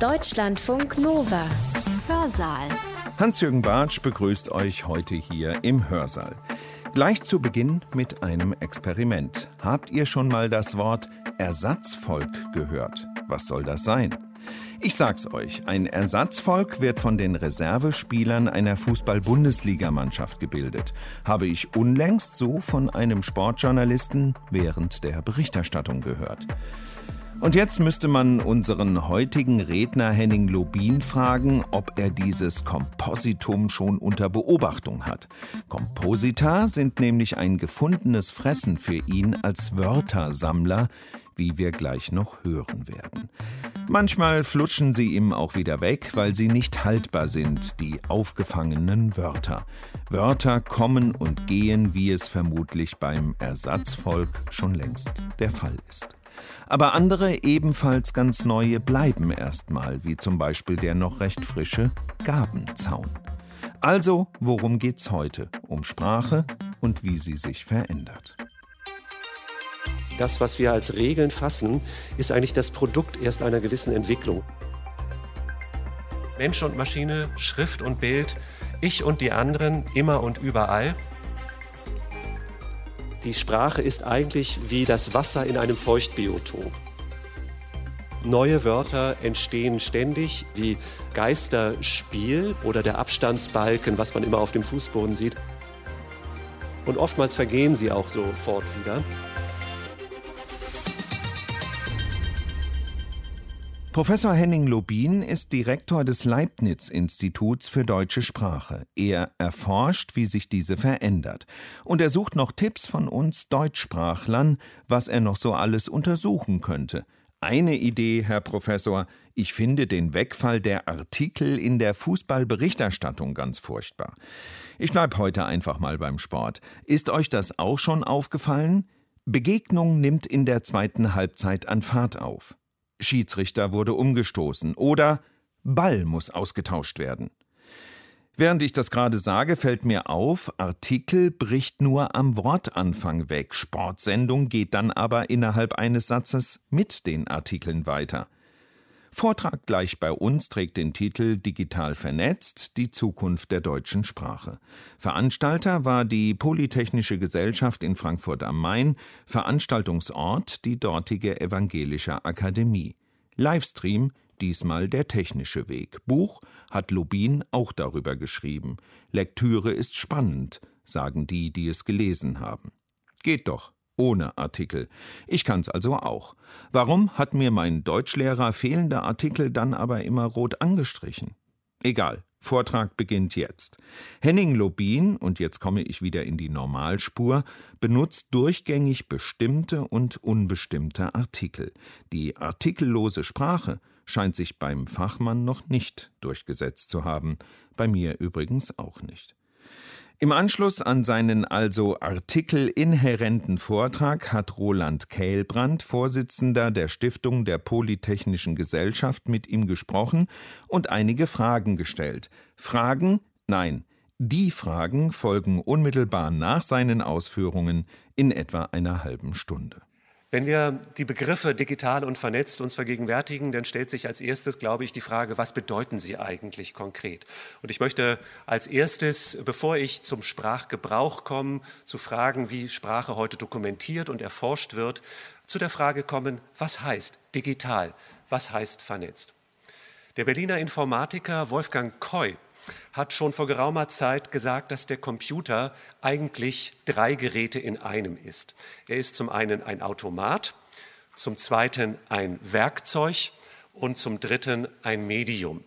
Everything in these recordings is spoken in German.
Deutschlandfunk Nova. Hörsaal. Hans-Jürgen Bartsch begrüßt euch heute hier im Hörsaal. Gleich zu Beginn mit einem Experiment. Habt ihr schon mal das Wort Ersatzvolk gehört? Was soll das sein? Ich sag's euch, ein Ersatzvolk wird von den Reservespielern einer Fußball-Bundesligamannschaft gebildet. Habe ich unlängst so von einem Sportjournalisten während der Berichterstattung gehört. Und jetzt müsste man unseren heutigen Redner Henning Lobin fragen, ob er dieses Kompositum schon unter Beobachtung hat. Komposita sind nämlich ein gefundenes Fressen für ihn als Wörtersammler, wie wir gleich noch hören werden. Manchmal flutschen sie ihm auch wieder weg, weil sie nicht haltbar sind, die aufgefangenen Wörter. Wörter kommen und gehen, wie es vermutlich beim Ersatzvolk schon längst der Fall ist. Aber andere ebenfalls ganz neue bleiben erstmal, wie zum Beispiel der noch recht frische Gabenzaun. Also, worum geht's heute? Um Sprache und wie sie sich verändert. Das, was wir als Regeln fassen, ist eigentlich das Produkt erst einer gewissen Entwicklung. Mensch und Maschine, Schrift und Bild, ich und die anderen, immer und überall. Die Sprache ist eigentlich wie das Wasser in einem Feuchtbiotop. Neue Wörter entstehen ständig, wie Geisterspiel oder der Abstandsbalken, was man immer auf dem Fußboden sieht. Und oftmals vergehen sie auch sofort wieder. Professor Henning Lobin ist Direktor des Leibniz-Instituts für deutsche Sprache. Er erforscht, wie sich diese verändert. Und er sucht noch Tipps von uns Deutschsprachlern, was er noch so alles untersuchen könnte. Eine Idee, Herr Professor, ich finde den Wegfall der Artikel in der Fußballberichterstattung ganz furchtbar. Ich bleib heute einfach mal beim Sport. Ist euch das auch schon aufgefallen? Begegnung nimmt in der zweiten Halbzeit an Fahrt auf. Schiedsrichter wurde umgestoßen oder Ball muss ausgetauscht werden. Während ich das gerade sage, fällt mir auf, Artikel bricht nur am Wortanfang weg, Sportsendung geht dann aber innerhalb eines Satzes mit den Artikeln weiter. Vortrag gleich bei uns trägt den Titel Digital vernetzt, die Zukunft der deutschen Sprache. Veranstalter war die Polytechnische Gesellschaft in Frankfurt am Main, Veranstaltungsort die dortige Evangelische Akademie. Livestream diesmal der technische Weg. Buch hat Lubin auch darüber geschrieben. Lektüre ist spannend, sagen die, die es gelesen haben. Geht doch ohne Artikel. Ich kann's also auch. Warum hat mir mein Deutschlehrer fehlende Artikel dann aber immer rot angestrichen? Egal, Vortrag beginnt jetzt. Henning Lobin, und jetzt komme ich wieder in die Normalspur, benutzt durchgängig bestimmte und unbestimmte Artikel. Die artikellose Sprache scheint sich beim Fachmann noch nicht durchgesetzt zu haben, bei mir übrigens auch nicht. Im Anschluss an seinen also artikelinhärenten Vortrag hat Roland Kählbrand, Vorsitzender der Stiftung der Polytechnischen Gesellschaft, mit ihm gesprochen und einige Fragen gestellt. Fragen? Nein. Die Fragen folgen unmittelbar nach seinen Ausführungen in etwa einer halben Stunde. Wenn wir die Begriffe digital und vernetzt uns vergegenwärtigen, dann stellt sich als erstes, glaube ich, die Frage, was bedeuten sie eigentlich konkret? Und ich möchte als erstes, bevor ich zum Sprachgebrauch komme, zu Fragen, wie Sprache heute dokumentiert und erforscht wird, zu der Frage kommen, was heißt digital, was heißt vernetzt? Der Berliner Informatiker Wolfgang Koy hat schon vor geraumer Zeit gesagt, dass der Computer eigentlich drei Geräte in einem ist. Er ist zum einen ein Automat, zum zweiten ein Werkzeug und zum dritten ein Medium.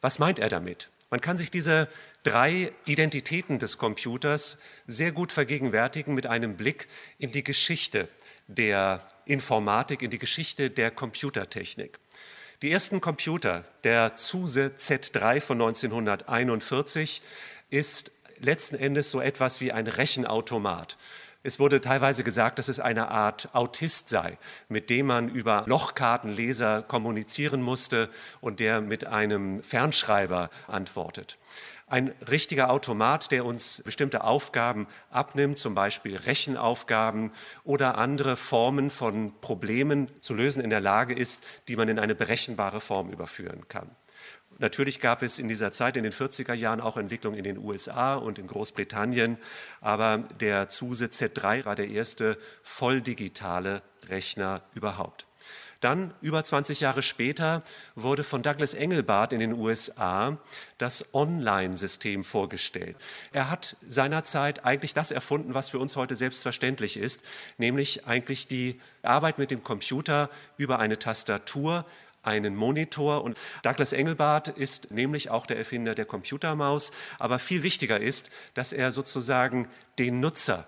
Was meint er damit? Man kann sich diese drei Identitäten des Computers sehr gut vergegenwärtigen mit einem Blick in die Geschichte der Informatik, in die Geschichte der Computertechnik. Die ersten Computer, der Zuse Z3 von 1941, ist letzten Endes so etwas wie ein Rechenautomat. Es wurde teilweise gesagt, dass es eine Art Autist sei, mit dem man über Lochkartenleser kommunizieren musste und der mit einem Fernschreiber antwortet. Ein richtiger Automat, der uns bestimmte Aufgaben abnimmt, zum Beispiel Rechenaufgaben oder andere Formen von Problemen zu lösen in der Lage ist, die man in eine berechenbare Form überführen kann. Natürlich gab es in dieser Zeit, in den 40er Jahren, auch Entwicklungen in den USA und in Großbritannien, aber der Zuse Z3 war der erste volldigitale Rechner überhaupt. Dann, über 20 Jahre später, wurde von Douglas Engelbart in den USA das Online-System vorgestellt. Er hat seinerzeit eigentlich das erfunden, was für uns heute selbstverständlich ist, nämlich eigentlich die Arbeit mit dem Computer über eine Tastatur, einen Monitor. Und Douglas Engelbart ist nämlich auch der Erfinder der Computermaus. Aber viel wichtiger ist, dass er sozusagen den Nutzer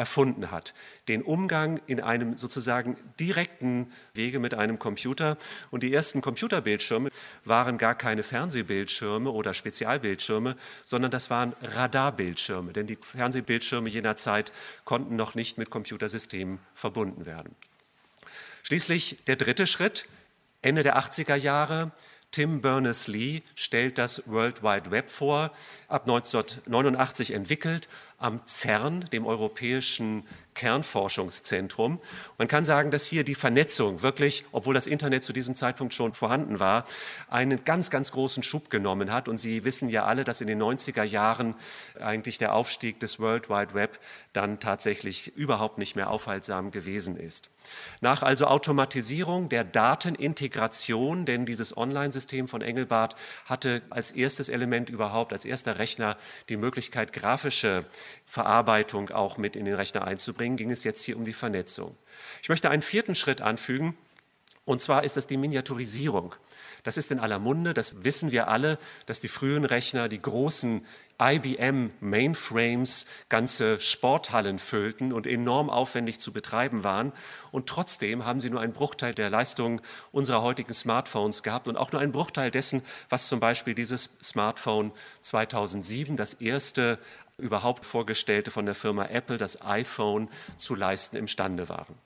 erfunden hat. Den Umgang in einem sozusagen direkten Wege mit einem Computer. Und die ersten Computerbildschirme waren gar keine Fernsehbildschirme oder Spezialbildschirme, sondern das waren Radarbildschirme. Denn die Fernsehbildschirme jener Zeit konnten noch nicht mit Computersystemen verbunden werden. Schließlich der dritte Schritt, Ende der 80er Jahre, Tim Berners-Lee stellt das World Wide Web vor, ab 1989 entwickelt am CERN, dem Europäischen Kernforschungszentrum. Man kann sagen, dass hier die Vernetzung wirklich, obwohl das Internet zu diesem Zeitpunkt schon vorhanden war, einen ganz, ganz großen Schub genommen hat. Und Sie wissen ja alle, dass in den 90er Jahren eigentlich der Aufstieg des World Wide Web dann tatsächlich überhaupt nicht mehr aufhaltsam gewesen ist. Nach also Automatisierung der Datenintegration, denn dieses Online-System von Engelbart hatte als erstes Element überhaupt, als erster Rechner die Möglichkeit, grafische Verarbeitung auch mit in den Rechner einzubringen, ging es jetzt hier um die Vernetzung. Ich möchte einen vierten Schritt anfügen, und zwar ist das die Miniaturisierung. Das ist in aller Munde, das wissen wir alle, dass die frühen Rechner, die großen IBM Mainframes ganze Sporthallen füllten und enorm aufwendig zu betreiben waren. Und trotzdem haben sie nur einen Bruchteil der Leistung unserer heutigen Smartphones gehabt und auch nur einen Bruchteil dessen, was zum Beispiel dieses Smartphone 2007, das erste überhaupt vorgestellte von der Firma Apple, das iPhone, zu leisten imstande waren.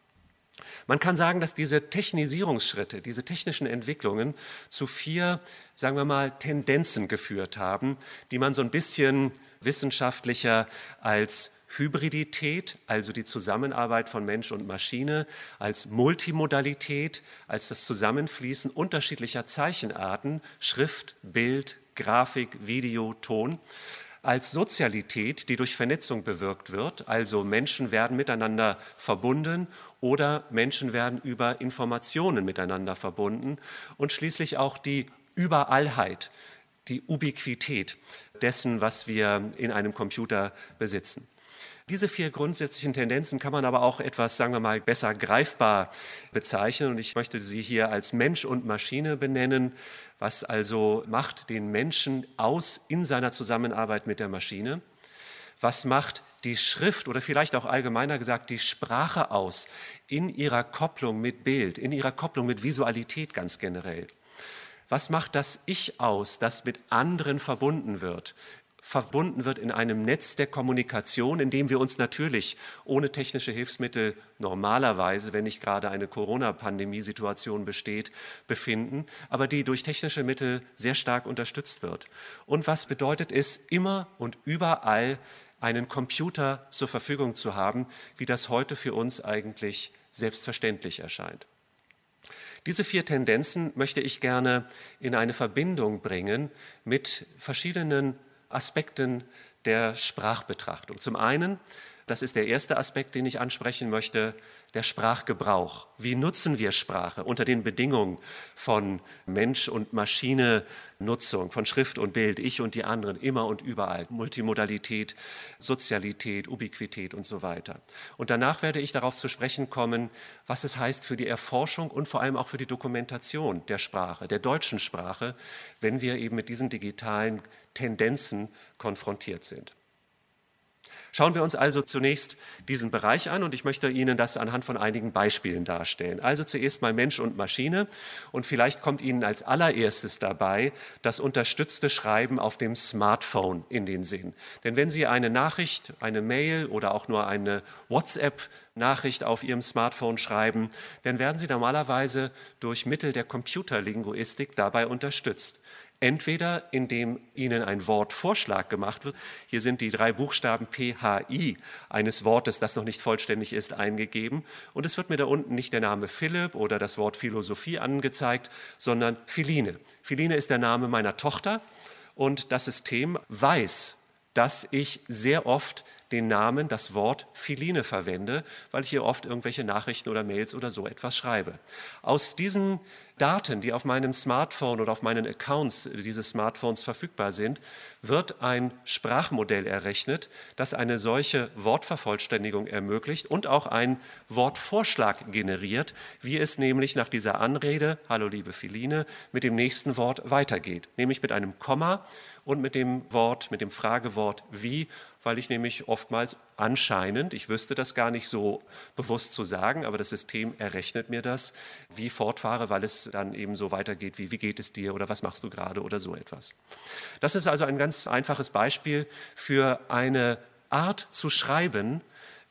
Man kann sagen, dass diese Technisierungsschritte, diese technischen Entwicklungen zu vier, sagen wir mal, Tendenzen geführt haben, die man so ein bisschen wissenschaftlicher als Hybridität, also die Zusammenarbeit von Mensch und Maschine, als Multimodalität, als das Zusammenfließen unterschiedlicher Zeichenarten, Schrift, Bild, Grafik, Video, Ton, als Sozialität, die durch Vernetzung bewirkt wird, also Menschen werden miteinander verbunden oder Menschen werden über Informationen miteinander verbunden und schließlich auch die Überallheit, die Ubiquität dessen, was wir in einem Computer besitzen. Diese vier grundsätzlichen Tendenzen kann man aber auch etwas, sagen wir mal, besser greifbar bezeichnen. Und ich möchte sie hier als Mensch und Maschine benennen. Was also macht den Menschen aus in seiner Zusammenarbeit mit der Maschine? Was macht die Schrift oder vielleicht auch allgemeiner gesagt die Sprache aus in ihrer Kopplung mit Bild, in ihrer Kopplung mit Visualität ganz generell? Was macht das Ich aus, das mit anderen verbunden wird? Verbunden wird in einem Netz der Kommunikation, in dem wir uns natürlich ohne technische Hilfsmittel normalerweise, wenn nicht gerade eine Corona-Pandemie-Situation besteht, befinden, aber die durch technische Mittel sehr stark unterstützt wird. Und was bedeutet es, immer und überall einen Computer zur Verfügung zu haben, wie das heute für uns eigentlich selbstverständlich erscheint. Diese vier Tendenzen möchte ich gerne in eine Verbindung bringen mit verschiedenen Aspekten der Sprachbetrachtung. Zum einen, das ist der erste Aspekt, den ich ansprechen möchte, der Sprachgebrauch. Wie nutzen wir Sprache unter den Bedingungen von Mensch- und Maschine-Nutzung, von Schrift und Bild, ich und die anderen, immer und überall, Multimodalität, Sozialität, Ubiquität und so weiter. Und danach werde ich darauf zu sprechen kommen, was es heißt für die Erforschung und vor allem auch für die Dokumentation der Sprache, der deutschen Sprache, wenn wir eben mit diesen digitalen Tendenzen konfrontiert sind. Schauen wir uns also zunächst diesen Bereich an und ich möchte Ihnen das anhand von einigen Beispielen darstellen. Also zuerst mal Mensch und Maschine und vielleicht kommt Ihnen als allererstes dabei das unterstützte Schreiben auf dem Smartphone in den Sinn. Denn wenn Sie eine Nachricht, eine Mail oder auch nur eine WhatsApp-Nachricht auf Ihrem Smartphone schreiben, dann werden Sie normalerweise durch Mittel der Computerlinguistik dabei unterstützt. Entweder indem Ihnen ein Wortvorschlag gemacht wird. Hier sind die drei Buchstaben PHI eines Wortes, das noch nicht vollständig ist, eingegeben. Und es wird mir da unten nicht der Name Philipp oder das Wort Philosophie angezeigt, sondern Philine. Philine ist der Name meiner Tochter und das System weiß, dass ich sehr oft den Namen, das Wort Philine verwende, weil ich hier oft irgendwelche Nachrichten oder Mails oder so etwas schreibe. Aus diesen Daten, die auf meinem Smartphone oder auf meinen Accounts dieses Smartphones verfügbar sind, wird ein Sprachmodell errechnet, das eine solche Wortvervollständigung ermöglicht und auch einen Wortvorschlag generiert, wie es nämlich nach dieser Anrede, hallo liebe Philine, mit dem nächsten Wort weitergeht, nämlich mit einem Komma und mit dem Wort, mit dem Fragewort wie weil ich nämlich oftmals anscheinend, ich wüsste das gar nicht so bewusst zu sagen, aber das System errechnet mir das, wie fortfahre, weil es dann eben so weitergeht wie, wie geht es dir oder was machst du gerade oder so etwas. Das ist also ein ganz einfaches Beispiel für eine Art zu schreiben,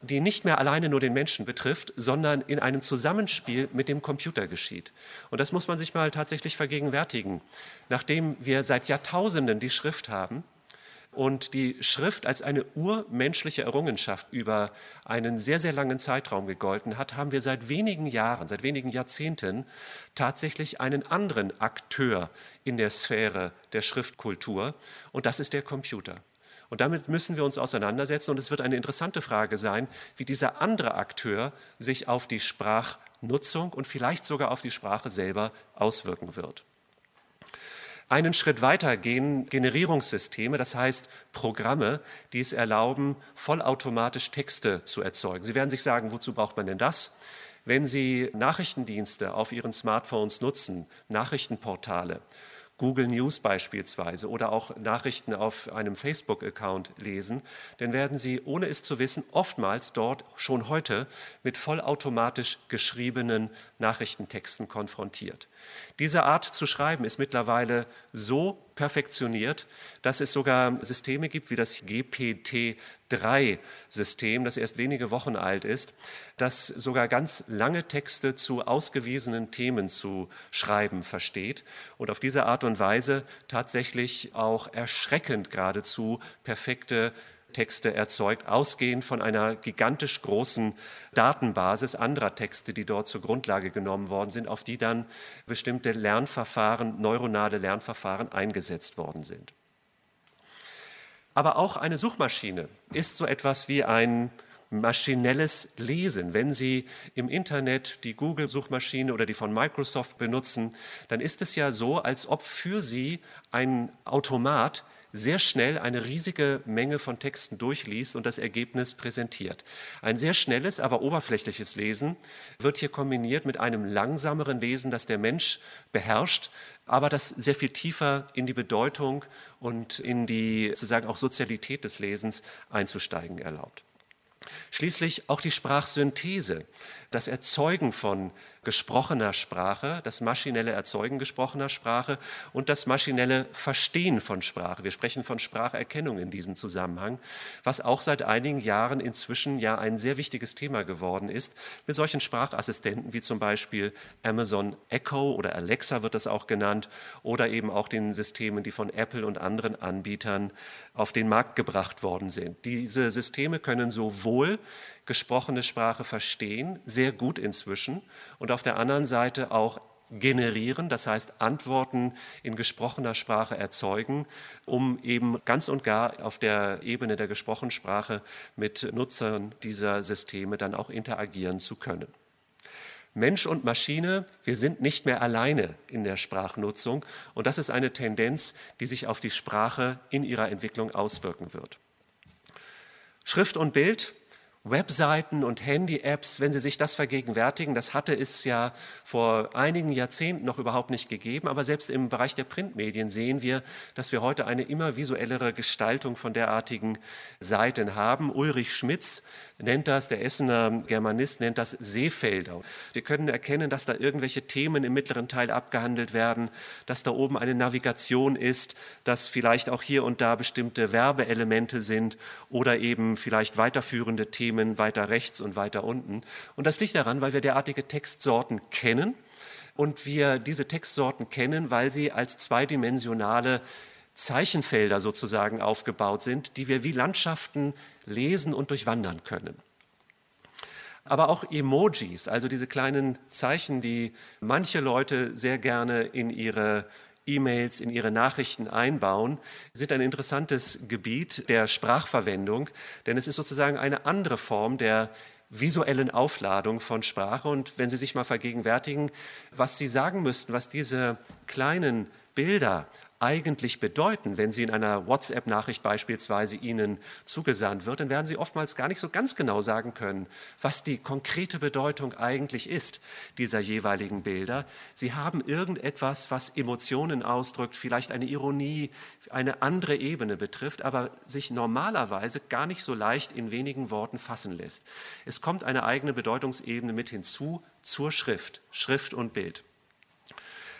die nicht mehr alleine nur den Menschen betrifft, sondern in einem Zusammenspiel mit dem Computer geschieht. Und das muss man sich mal tatsächlich vergegenwärtigen. Nachdem wir seit Jahrtausenden die Schrift haben, und die Schrift als eine urmenschliche Errungenschaft über einen sehr, sehr langen Zeitraum gegolten hat, haben wir seit wenigen Jahren, seit wenigen Jahrzehnten tatsächlich einen anderen Akteur in der Sphäre der Schriftkultur und das ist der Computer. Und damit müssen wir uns auseinandersetzen und es wird eine interessante Frage sein, wie dieser andere Akteur sich auf die Sprachnutzung und vielleicht sogar auf die Sprache selber auswirken wird. Einen Schritt weiter gehen Generierungssysteme, das heißt Programme, die es erlauben, vollautomatisch Texte zu erzeugen. Sie werden sich sagen, wozu braucht man denn das? Wenn Sie Nachrichtendienste auf Ihren Smartphones nutzen, Nachrichtenportale, Google News beispielsweise oder auch Nachrichten auf einem Facebook-Account lesen, dann werden Sie, ohne es zu wissen, oftmals dort schon heute mit vollautomatisch geschriebenen Nachrichtentexten konfrontiert. Diese Art zu schreiben ist mittlerweile so perfektioniert, dass es sogar Systeme gibt wie das GPT-3-System, das erst wenige Wochen alt ist, das sogar ganz lange Texte zu ausgewiesenen Themen zu schreiben versteht und auf diese Art und Weise tatsächlich auch erschreckend geradezu perfekte Texte erzeugt, ausgehend von einer gigantisch großen Datenbasis anderer Texte, die dort zur Grundlage genommen worden sind, auf die dann bestimmte Lernverfahren, neuronale Lernverfahren eingesetzt worden sind. Aber auch eine Suchmaschine ist so etwas wie ein maschinelles Lesen. Wenn Sie im Internet die Google-Suchmaschine oder die von Microsoft benutzen, dann ist es ja so, als ob für Sie ein Automat sehr schnell eine riesige Menge von Texten durchliest und das Ergebnis präsentiert. Ein sehr schnelles, aber oberflächliches Lesen wird hier kombiniert mit einem langsameren Lesen, das der Mensch beherrscht, aber das sehr viel tiefer in die Bedeutung und in die sozusagen auch Sozialität des Lesens einzusteigen erlaubt. Schließlich auch die Sprachsynthese, das Erzeugen von gesprochener Sprache, das maschinelle Erzeugen gesprochener Sprache und das maschinelle Verstehen von Sprache. Wir sprechen von Spracherkennung in diesem Zusammenhang, was auch seit einigen Jahren inzwischen ja ein sehr wichtiges Thema geworden ist, mit solchen Sprachassistenten wie zum Beispiel Amazon Echo oder Alexa wird das auch genannt oder eben auch den Systemen, die von Apple und anderen Anbietern auf den Markt gebracht worden sind. Diese Systeme können sowohl gesprochene Sprache verstehen, sehr gut inzwischen, und auf der anderen Seite auch generieren, das heißt Antworten in gesprochener Sprache erzeugen, um eben ganz und gar auf der Ebene der gesprochenen Sprache mit Nutzern dieser Systeme dann auch interagieren zu können. Mensch und Maschine, wir sind nicht mehr alleine in der Sprachnutzung und das ist eine Tendenz, die sich auf die Sprache in ihrer Entwicklung auswirken wird. Schrift und Bild Webseiten und Handy-Apps, wenn Sie sich das vergegenwärtigen, das hatte es ja vor einigen Jahrzehnten noch überhaupt nicht gegeben, aber selbst im Bereich der Printmedien sehen wir, dass wir heute eine immer visuellere Gestaltung von derartigen Seiten haben. Ulrich Schmitz nennt das, der Essener Germanist nennt das Seefelder. Wir können erkennen, dass da irgendwelche Themen im mittleren Teil abgehandelt werden, dass da oben eine Navigation ist, dass vielleicht auch hier und da bestimmte Werbeelemente sind oder eben vielleicht weiterführende Themen weiter rechts und weiter unten. Und das liegt daran, weil wir derartige Textsorten kennen und wir diese Textsorten kennen, weil sie als zweidimensionale Zeichenfelder sozusagen aufgebaut sind, die wir wie Landschaften lesen und durchwandern können. Aber auch Emojis, also diese kleinen Zeichen, die manche Leute sehr gerne in ihre E-Mails in ihre Nachrichten einbauen, sind ein interessantes Gebiet der Sprachverwendung, denn es ist sozusagen eine andere Form der visuellen Aufladung von Sprache. Und wenn Sie sich mal vergegenwärtigen, was Sie sagen müssten, was diese kleinen Bilder eigentlich bedeuten, wenn sie in einer WhatsApp-Nachricht beispielsweise Ihnen zugesandt wird, dann werden Sie oftmals gar nicht so ganz genau sagen können, was die konkrete Bedeutung eigentlich ist dieser jeweiligen Bilder. Sie haben irgendetwas, was Emotionen ausdrückt, vielleicht eine Ironie, eine andere Ebene betrifft, aber sich normalerweise gar nicht so leicht in wenigen Worten fassen lässt. Es kommt eine eigene Bedeutungsebene mit hinzu zur Schrift, Schrift und Bild.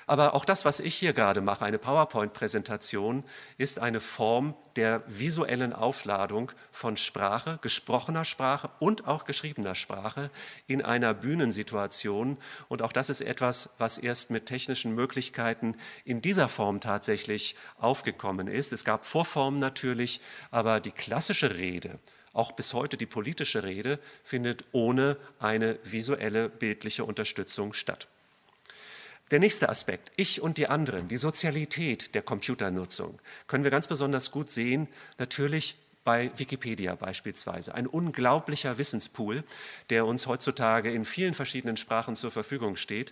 Aber auch das, was ich hier gerade mache, eine PowerPoint-Präsentation, ist eine Form der visuellen Aufladung von Sprache, gesprochener Sprache und auch geschriebener Sprache in einer Bühnensituation. Und auch das ist etwas, was erst mit technischen Möglichkeiten in dieser Form tatsächlich aufgekommen ist. Es gab Vorformen natürlich, aber die klassische Rede, auch bis heute die politische Rede, findet ohne eine visuelle bildliche Unterstützung statt. Der nächste Aspekt, ich und die anderen, die Sozialität der Computernutzung, können wir ganz besonders gut sehen, natürlich bei Wikipedia beispielsweise. Ein unglaublicher Wissenspool, der uns heutzutage in vielen verschiedenen Sprachen zur Verfügung steht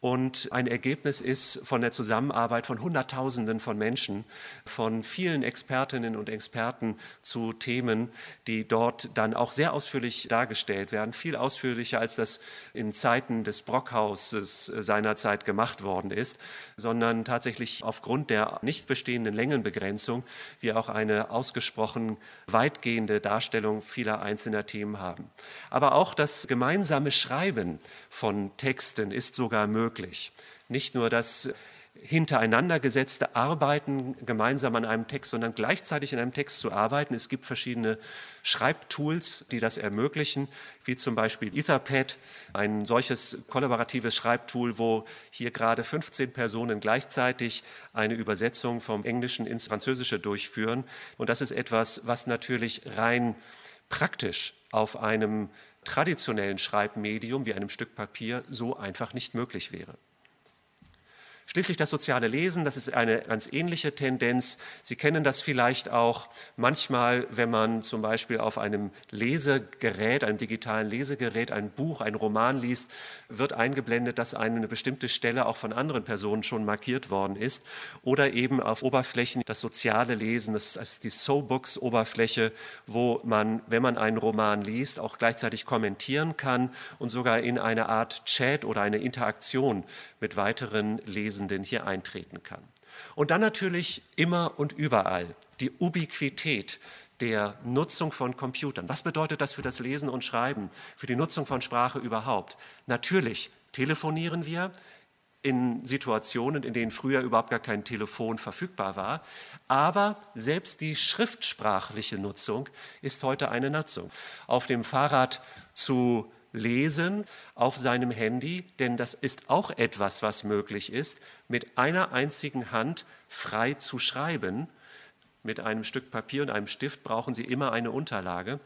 und ein Ergebnis ist von der Zusammenarbeit von Hunderttausenden von Menschen, von vielen Expertinnen und Experten zu Themen, die dort dann auch sehr ausführlich dargestellt werden, viel ausführlicher als das in Zeiten des Brockhauses seinerzeit gemacht worden ist, sondern tatsächlich aufgrund der nicht bestehenden Längenbegrenzung wir auch eine ausgesprochen weitgehende Darstellung vieler einzelner Themen haben. Aber auch das gemeinsame Schreiben von Texten ist sogar möglich möglich. Nicht nur das hintereinander gesetzte Arbeiten gemeinsam an einem Text, sondern gleichzeitig in einem Text zu arbeiten. Es gibt verschiedene Schreibtools, die das ermöglichen, wie zum Beispiel Etherpad, ein solches kollaboratives Schreibtool, wo hier gerade 15 Personen gleichzeitig eine Übersetzung vom Englischen ins Französische durchführen. Und das ist etwas, was natürlich rein praktisch auf einem traditionellen Schreibmedium wie einem Stück Papier so einfach nicht möglich wäre. Schließlich das soziale Lesen, das ist eine ganz ähnliche Tendenz. Sie kennen das vielleicht auch manchmal, wenn man zum Beispiel auf einem Lesegerät, einem digitalen Lesegerät, ein Buch, ein Roman liest, wird eingeblendet, dass eine bestimmte Stelle auch von anderen Personen schon markiert worden ist. Oder eben auf Oberflächen das soziale Lesen, das ist die SoBooks-Oberfläche, wo man, wenn man einen Roman liest, auch gleichzeitig kommentieren kann und sogar in eine Art Chat oder eine Interaktion mit weiteren Lesenden hier eintreten kann. Und dann natürlich immer und überall die Ubiquität der Nutzung von Computern. Was bedeutet das für das Lesen und Schreiben, für die Nutzung von Sprache überhaupt? Natürlich telefonieren wir in Situationen, in denen früher überhaupt gar kein Telefon verfügbar war. Aber selbst die schriftsprachliche Nutzung ist heute eine Nutzung. Auf dem Fahrrad zu lesen auf seinem Handy, denn das ist auch etwas, was möglich ist, mit einer einzigen Hand frei zu schreiben. Mit einem Stück Papier und einem Stift brauchen Sie immer eine Unterlage.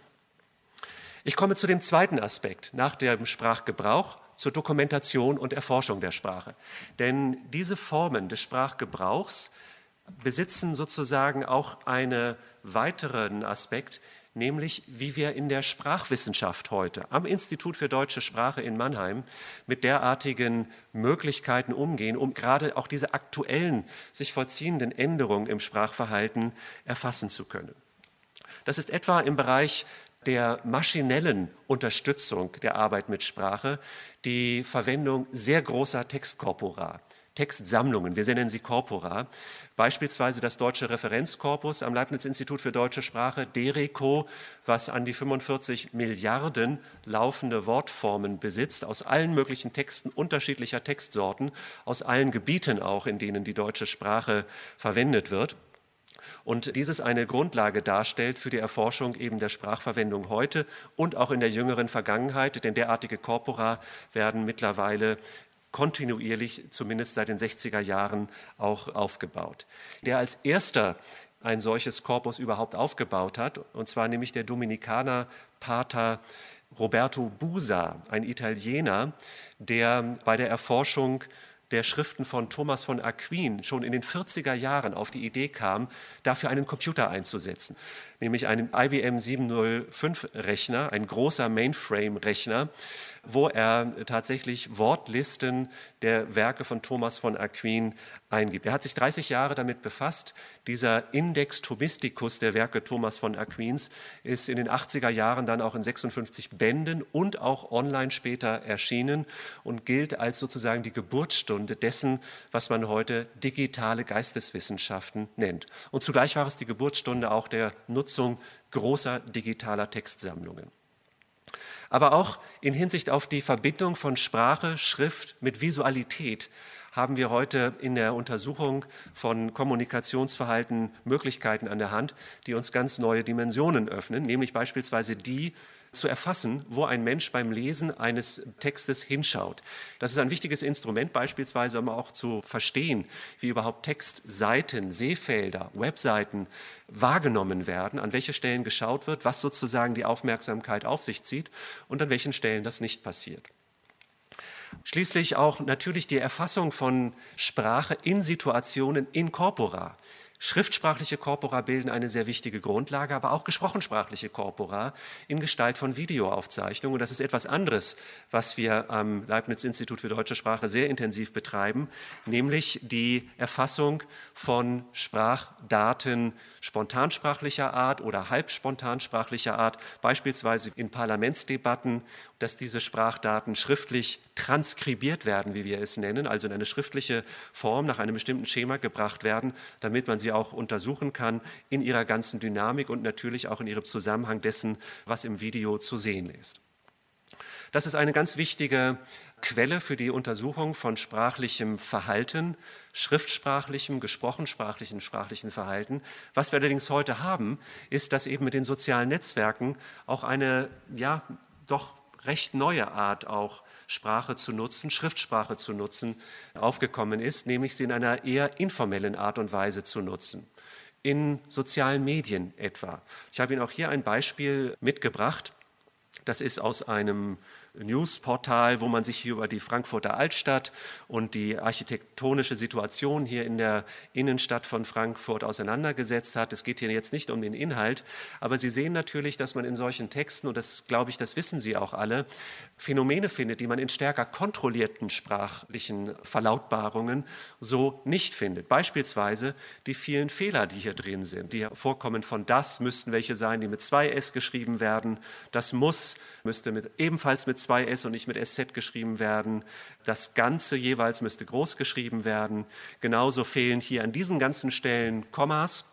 Ich komme zu dem zweiten Aspekt nach dem Sprachgebrauch, zur Dokumentation und Erforschung der Sprache. Denn diese Formen des Sprachgebrauchs besitzen sozusagen auch einen weiteren Aspekt, nämlich wie wir in der Sprachwissenschaft heute am Institut für deutsche Sprache in Mannheim mit derartigen Möglichkeiten umgehen, um gerade auch diese aktuellen, sich vollziehenden Änderungen im Sprachverhalten erfassen zu können. Das ist etwa im Bereich der maschinellen Unterstützung der Arbeit mit Sprache die Verwendung sehr großer Textkorpora. Textsammlungen, wir nennen sie Corpora, beispielsweise das Deutsche Referenzkorpus am Leibniz-Institut für deutsche Sprache, DERECO, was an die 45 Milliarden laufende Wortformen besitzt, aus allen möglichen Texten unterschiedlicher Textsorten, aus allen Gebieten auch, in denen die deutsche Sprache verwendet wird. Und dieses eine Grundlage darstellt für die Erforschung eben der Sprachverwendung heute und auch in der jüngeren Vergangenheit, denn derartige Corpora werden mittlerweile kontinuierlich, zumindest seit den 60er Jahren, auch aufgebaut. Der als erster ein solches Korpus überhaupt aufgebaut hat, und zwar nämlich der Dominikaner Pater Roberto Busa, ein Italiener, der bei der Erforschung der Schriften von Thomas von Aquin schon in den 40er Jahren auf die Idee kam, dafür einen Computer einzusetzen, nämlich einen IBM 705-Rechner, ein großer Mainframe-Rechner, wo er tatsächlich Wortlisten der Werke von Thomas von Aquin eingibt. Er hat sich 30 Jahre damit befasst. Dieser Index Thomisticus der Werke Thomas von Aquins ist in den 80er Jahren dann auch in 56 Bänden und auch online später erschienen und gilt als sozusagen die Geburtsstunde dessen, was man heute digitale Geisteswissenschaften nennt. Und zugleich war es die Geburtsstunde auch der Nutzung großer digitaler Textsammlungen aber auch in Hinsicht auf die Verbindung von Sprache, Schrift mit Visualität haben wir heute in der Untersuchung von Kommunikationsverhalten Möglichkeiten an der Hand, die uns ganz neue Dimensionen öffnen, nämlich beispielsweise die, zu erfassen, wo ein Mensch beim Lesen eines Textes hinschaut. Das ist ein wichtiges Instrument beispielsweise, um auch zu verstehen, wie überhaupt Textseiten, Sehfelder, Webseiten wahrgenommen werden, an welche Stellen geschaut wird, was sozusagen die Aufmerksamkeit auf sich zieht und an welchen Stellen das nicht passiert. Schließlich auch natürlich die Erfassung von Sprache in Situationen in corpora. Schriftsprachliche Korpora bilden eine sehr wichtige Grundlage, aber auch gesprochensprachliche Korpora in Gestalt von Videoaufzeichnungen. Und das ist etwas anderes, was wir am Leibniz-Institut für deutsche Sprache sehr intensiv betreiben, nämlich die Erfassung von Sprachdaten spontansprachlicher Art oder halbspontansprachlicher Art, beispielsweise in Parlamentsdebatten dass diese Sprachdaten schriftlich transkribiert werden, wie wir es nennen, also in eine schriftliche Form nach einem bestimmten Schema gebracht werden, damit man sie auch untersuchen kann in ihrer ganzen Dynamik und natürlich auch in ihrem Zusammenhang dessen, was im Video zu sehen ist. Das ist eine ganz wichtige Quelle für die Untersuchung von sprachlichem Verhalten, schriftsprachlichem, gesprochensprachlichen, sprachlichen Verhalten. Was wir allerdings heute haben, ist, dass eben mit den sozialen Netzwerken auch eine, ja, doch recht neue Art auch Sprache zu nutzen, Schriftsprache zu nutzen, aufgekommen ist, nämlich sie in einer eher informellen Art und Weise zu nutzen. In sozialen Medien etwa. Ich habe Ihnen auch hier ein Beispiel mitgebracht. Das ist aus einem Newsportal, wo man sich hier über die Frankfurter Altstadt und die architektonische Situation hier in der Innenstadt von Frankfurt auseinandergesetzt hat. Es geht hier jetzt nicht um den Inhalt, aber Sie sehen natürlich, dass man in solchen Texten, und das glaube ich, das wissen Sie auch alle, Phänomene findet, die man in stärker kontrollierten sprachlichen Verlautbarungen so nicht findet. Beispielsweise die vielen Fehler, die hier drin sind, die vorkommen von das müssten welche sein, die mit zwei S geschrieben werden. Das muss müsste mit, ebenfalls mit zwei S und nicht mit SZ geschrieben werden. Das Ganze jeweils müsste groß geschrieben werden. Genauso fehlen hier an diesen ganzen Stellen Kommas.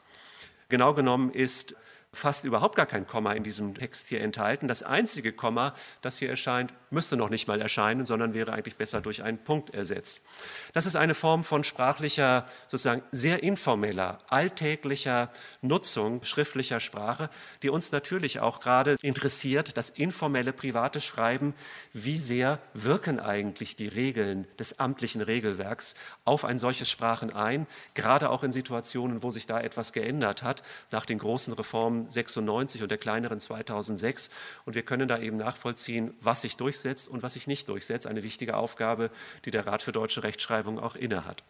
Genau genommen ist fast überhaupt gar kein Komma in diesem Text hier enthalten. Das einzige Komma, das hier erscheint, müsste noch nicht mal erscheinen, sondern wäre eigentlich besser durch einen Punkt ersetzt. Das ist eine Form von sprachlicher, sozusagen sehr informeller, alltäglicher Nutzung schriftlicher Sprache, die uns natürlich auch gerade interessiert, das informelle private Schreiben. Wie sehr wirken eigentlich die Regeln des amtlichen Regelwerks auf ein solches Sprachen ein, gerade auch in Situationen, wo sich da etwas geändert hat, nach den großen Reformen 96 und der kleineren 2006. Und wir können da eben nachvollziehen, was sich durchsetzt und was sich nicht durchsetzt. Eine wichtige Aufgabe, die der Rat für deutsche Rechtschreibung auch innehat.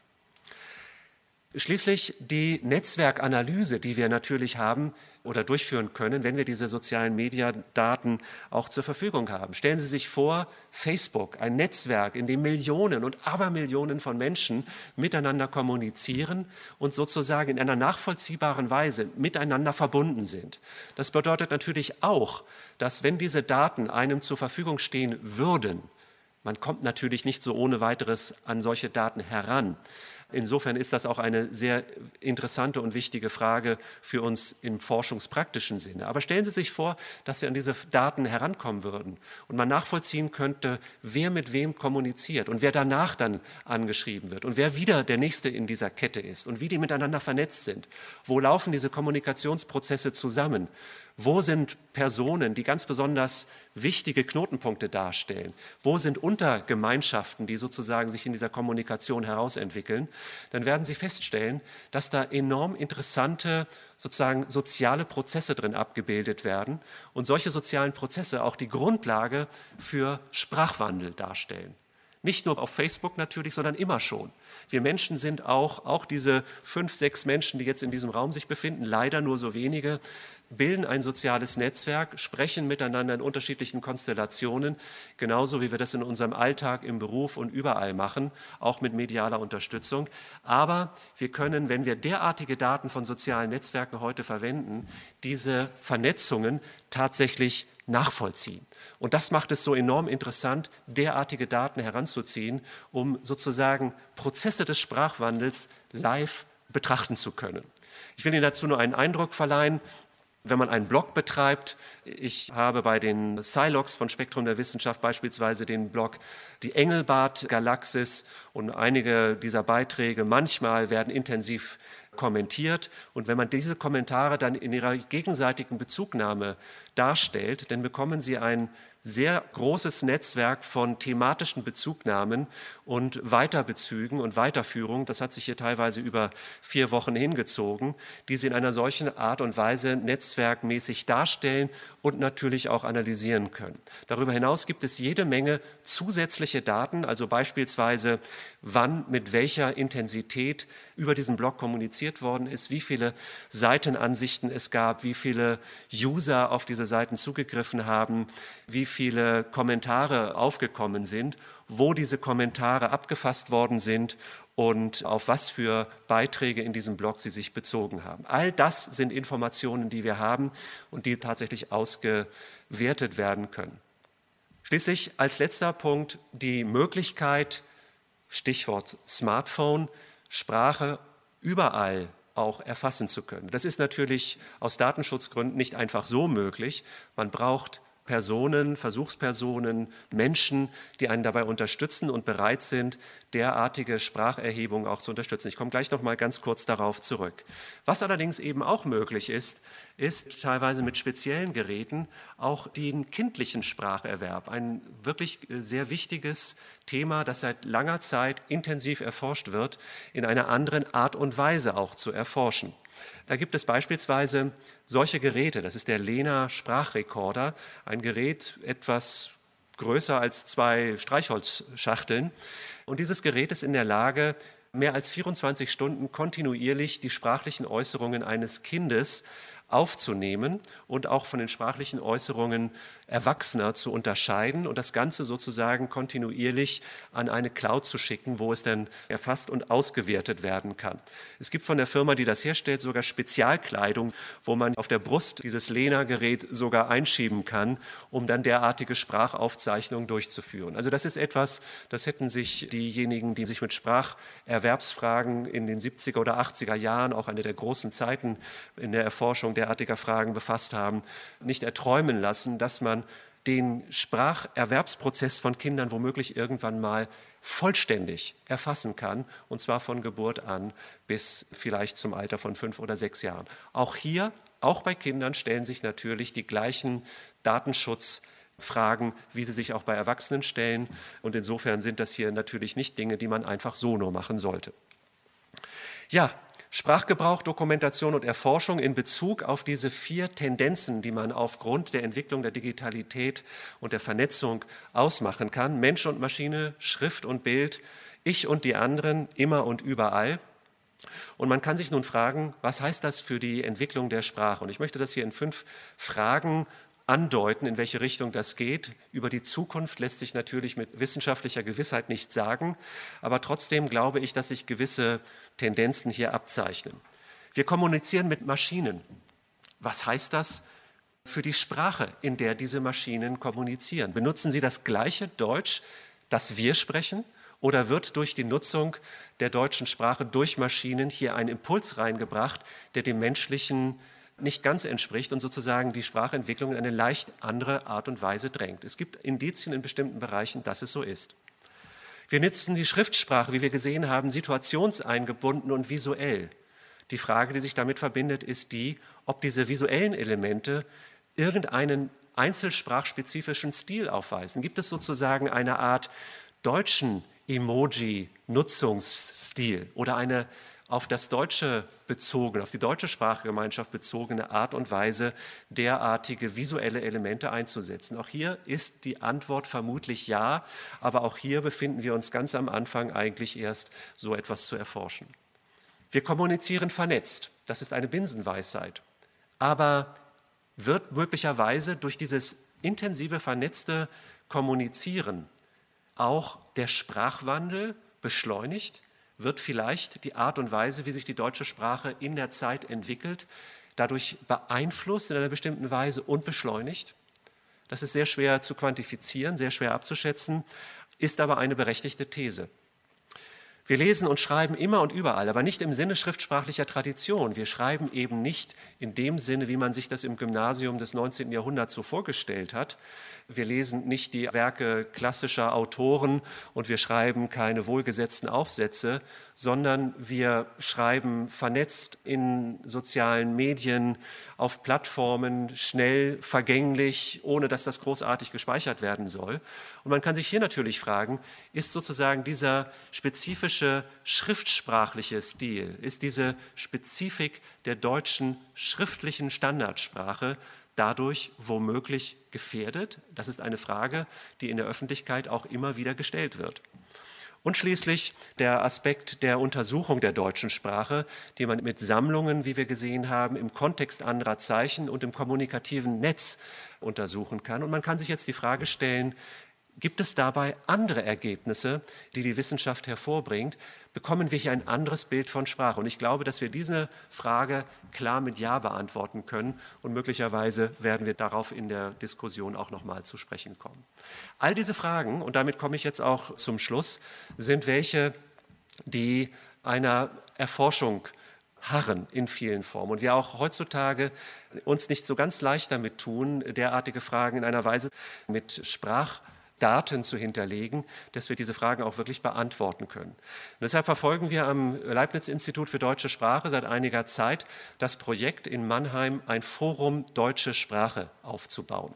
Schließlich die Netzwerkanalyse, die wir natürlich haben oder durchführen können, wenn wir diese sozialen Mediadaten auch zur Verfügung haben. Stellen Sie sich vor, Facebook, ein Netzwerk, in dem Millionen und Abermillionen von Menschen miteinander kommunizieren und sozusagen in einer nachvollziehbaren Weise miteinander verbunden sind. Das bedeutet natürlich auch, dass wenn diese Daten einem zur Verfügung stehen würden, man kommt natürlich nicht so ohne weiteres an solche Daten heran. Insofern ist das auch eine sehr interessante und wichtige Frage für uns im forschungspraktischen Sinne. Aber stellen Sie sich vor, dass Sie an diese Daten herankommen würden und man nachvollziehen könnte, wer mit wem kommuniziert und wer danach dann angeschrieben wird und wer wieder der Nächste in dieser Kette ist und wie die miteinander vernetzt sind. Wo laufen diese Kommunikationsprozesse zusammen? Wo sind Personen, die ganz besonders wichtige Knotenpunkte darstellen? Wo sind Untergemeinschaften, die sozusagen sich in dieser Kommunikation herausentwickeln? Dann werden Sie feststellen, dass da enorm interessante sozusagen soziale Prozesse drin abgebildet werden und solche sozialen Prozesse auch die Grundlage für Sprachwandel darstellen. Nicht nur auf Facebook natürlich, sondern immer schon. Wir Menschen sind auch, auch diese fünf, sechs Menschen, die jetzt in diesem Raum sich befinden, leider nur so wenige, bilden ein soziales Netzwerk, sprechen miteinander in unterschiedlichen Konstellationen, genauso wie wir das in unserem Alltag, im Beruf und überall machen, auch mit medialer Unterstützung. Aber wir können, wenn wir derartige Daten von sozialen Netzwerken heute verwenden, diese Vernetzungen tatsächlich nachvollziehen. Und das macht es so enorm interessant, derartige Daten heranzuziehen, um sozusagen Prozesse des Sprachwandels live betrachten zu können. Ich will Ihnen dazu nur einen Eindruck verleihen. Wenn man einen Blog betreibt, ich habe bei den Silox von Spektrum der Wissenschaft beispielsweise den Blog Die Engelbart-Galaxis und einige dieser Beiträge manchmal werden intensiv kommentiert. Und wenn man diese Kommentare dann in ihrer gegenseitigen Bezugnahme darstellt, dann bekommen sie ein sehr großes Netzwerk von thematischen Bezugnahmen und Weiterbezügen und Weiterführungen. Das hat sich hier teilweise über vier Wochen hingezogen, die sie in einer solchen Art und Weise netzwerkmäßig darstellen und natürlich auch analysieren können. Darüber hinaus gibt es jede Menge zusätzliche Daten, also beispielsweise wann mit welcher Intensität über diesen Blog kommuniziert worden ist, wie viele Seitenansichten es gab, wie viele User auf diese Seiten zugegriffen haben, wie viele Kommentare aufgekommen sind, wo diese Kommentare abgefasst worden sind und auf was für Beiträge in diesem Blog sie sich bezogen haben. All das sind Informationen, die wir haben und die tatsächlich ausgewertet werden können. Schließlich als letzter Punkt die Möglichkeit, Stichwort Smartphone, Sprache überall auch erfassen zu können. Das ist natürlich aus Datenschutzgründen nicht einfach so möglich. Man braucht Personen, Versuchspersonen, Menschen, die einen dabei unterstützen und bereit sind, derartige Spracherhebungen auch zu unterstützen. Ich komme gleich noch mal ganz kurz darauf zurück. Was allerdings eben auch möglich ist, ist teilweise mit speziellen Geräten auch den kindlichen Spracherwerb, ein wirklich äh, sehr wichtiges Thema, das seit langer Zeit intensiv erforscht wird, in einer anderen Art und Weise auch zu erforschen. Da gibt es beispielsweise solche Geräte, das ist der Lena Sprachrekorder, ein Gerät etwas größer als zwei Streichholzschachteln. Und dieses Gerät ist in der Lage, mehr als 24 Stunden kontinuierlich die sprachlichen Äußerungen eines Kindes aufzunehmen und auch von den sprachlichen Äußerungen Erwachsener zu unterscheiden und das Ganze sozusagen kontinuierlich an eine Cloud zu schicken, wo es dann erfasst und ausgewertet werden kann. Es gibt von der Firma, die das herstellt, sogar Spezialkleidung, wo man auf der Brust dieses Lena-Gerät sogar einschieben kann, um dann derartige Sprachaufzeichnungen durchzuführen. Also das ist etwas, das hätten sich diejenigen, die sich mit Spracherwerbsfragen in den 70er oder 80er Jahren, auch eine der großen Zeiten in der Erforschung derartiger Fragen befasst haben, nicht erträumen lassen, dass man den Spracherwerbsprozess von Kindern womöglich irgendwann mal vollständig erfassen kann, und zwar von Geburt an bis vielleicht zum Alter von fünf oder sechs Jahren. Auch hier, auch bei Kindern, stellen sich natürlich die gleichen Datenschutzfragen, wie sie sich auch bei Erwachsenen stellen. Und insofern sind das hier natürlich nicht Dinge, die man einfach so nur machen sollte. Ja, Sprachgebrauch, Dokumentation und Erforschung in Bezug auf diese vier Tendenzen, die man aufgrund der Entwicklung der Digitalität und der Vernetzung ausmachen kann. Mensch und Maschine, Schrift und Bild, ich und die anderen, immer und überall. Und man kann sich nun fragen, was heißt das für die Entwicklung der Sprache? Und ich möchte das hier in fünf Fragen andeuten, in welche Richtung das geht. Über die Zukunft lässt sich natürlich mit wissenschaftlicher Gewissheit nicht sagen, aber trotzdem glaube ich, dass sich gewisse Tendenzen hier abzeichnen. Wir kommunizieren mit Maschinen. Was heißt das für die Sprache, in der diese Maschinen kommunizieren? Benutzen sie das gleiche Deutsch, das wir sprechen? Oder wird durch die Nutzung der deutschen Sprache durch Maschinen hier ein Impuls reingebracht, der dem menschlichen nicht ganz entspricht und sozusagen die Sprachentwicklung in eine leicht andere Art und Weise drängt. Es gibt Indizien in bestimmten Bereichen, dass es so ist. Wir nutzen die Schriftsprache, wie wir gesehen haben, situationseingebunden und visuell. Die Frage, die sich damit verbindet, ist die, ob diese visuellen Elemente irgendeinen einzelsprachspezifischen Stil aufweisen. Gibt es sozusagen eine Art deutschen Emoji-Nutzungsstil oder eine auf das Deutsche bezogene, auf die deutsche Sprachgemeinschaft bezogene Art und Weise, derartige visuelle Elemente einzusetzen. Auch hier ist die Antwort vermutlich ja, aber auch hier befinden wir uns ganz am Anfang eigentlich erst so etwas zu erforschen. Wir kommunizieren vernetzt, das ist eine Binsenweisheit, aber wird möglicherweise durch dieses intensive vernetzte Kommunizieren auch der Sprachwandel beschleunigt? Wird vielleicht die Art und Weise, wie sich die deutsche Sprache in der Zeit entwickelt, dadurch beeinflusst in einer bestimmten Weise und beschleunigt? Das ist sehr schwer zu quantifizieren, sehr schwer abzuschätzen, ist aber eine berechtigte These. Wir lesen und schreiben immer und überall, aber nicht im Sinne schriftsprachlicher Tradition. Wir schreiben eben nicht in dem Sinne, wie man sich das im Gymnasium des 19. Jahrhunderts so vorgestellt hat, wir lesen nicht die Werke klassischer Autoren und wir schreiben keine wohlgesetzten Aufsätze, sondern wir schreiben vernetzt in sozialen Medien, auf Plattformen, schnell, vergänglich, ohne dass das großartig gespeichert werden soll. Und man kann sich hier natürlich fragen, ist sozusagen dieser spezifische schriftsprachliche Stil, ist diese Spezifik der deutschen schriftlichen Standardsprache dadurch womöglich gefährdet? Das ist eine Frage, die in der Öffentlichkeit auch immer wieder gestellt wird. Und schließlich der Aspekt der Untersuchung der deutschen Sprache, die man mit Sammlungen, wie wir gesehen haben, im Kontext anderer Zeichen und im kommunikativen Netz untersuchen kann. Und man kann sich jetzt die Frage stellen, Gibt es dabei andere Ergebnisse, die die Wissenschaft hervorbringt? Bekommen wir hier ein anderes Bild von Sprache? Und ich glaube, dass wir diese Frage klar mit Ja beantworten können. Und möglicherweise werden wir darauf in der Diskussion auch noch mal zu sprechen kommen. All diese Fragen, und damit komme ich jetzt auch zum Schluss, sind welche, die einer Erforschung harren in vielen Formen. Und wir auch heutzutage uns nicht so ganz leicht damit tun, derartige Fragen in einer Weise mit Sprach Daten zu hinterlegen, dass wir diese Fragen auch wirklich beantworten können. Und deshalb verfolgen wir am Leibniz-Institut für deutsche Sprache seit einiger Zeit das Projekt in Mannheim, ein Forum Deutsche Sprache aufzubauen.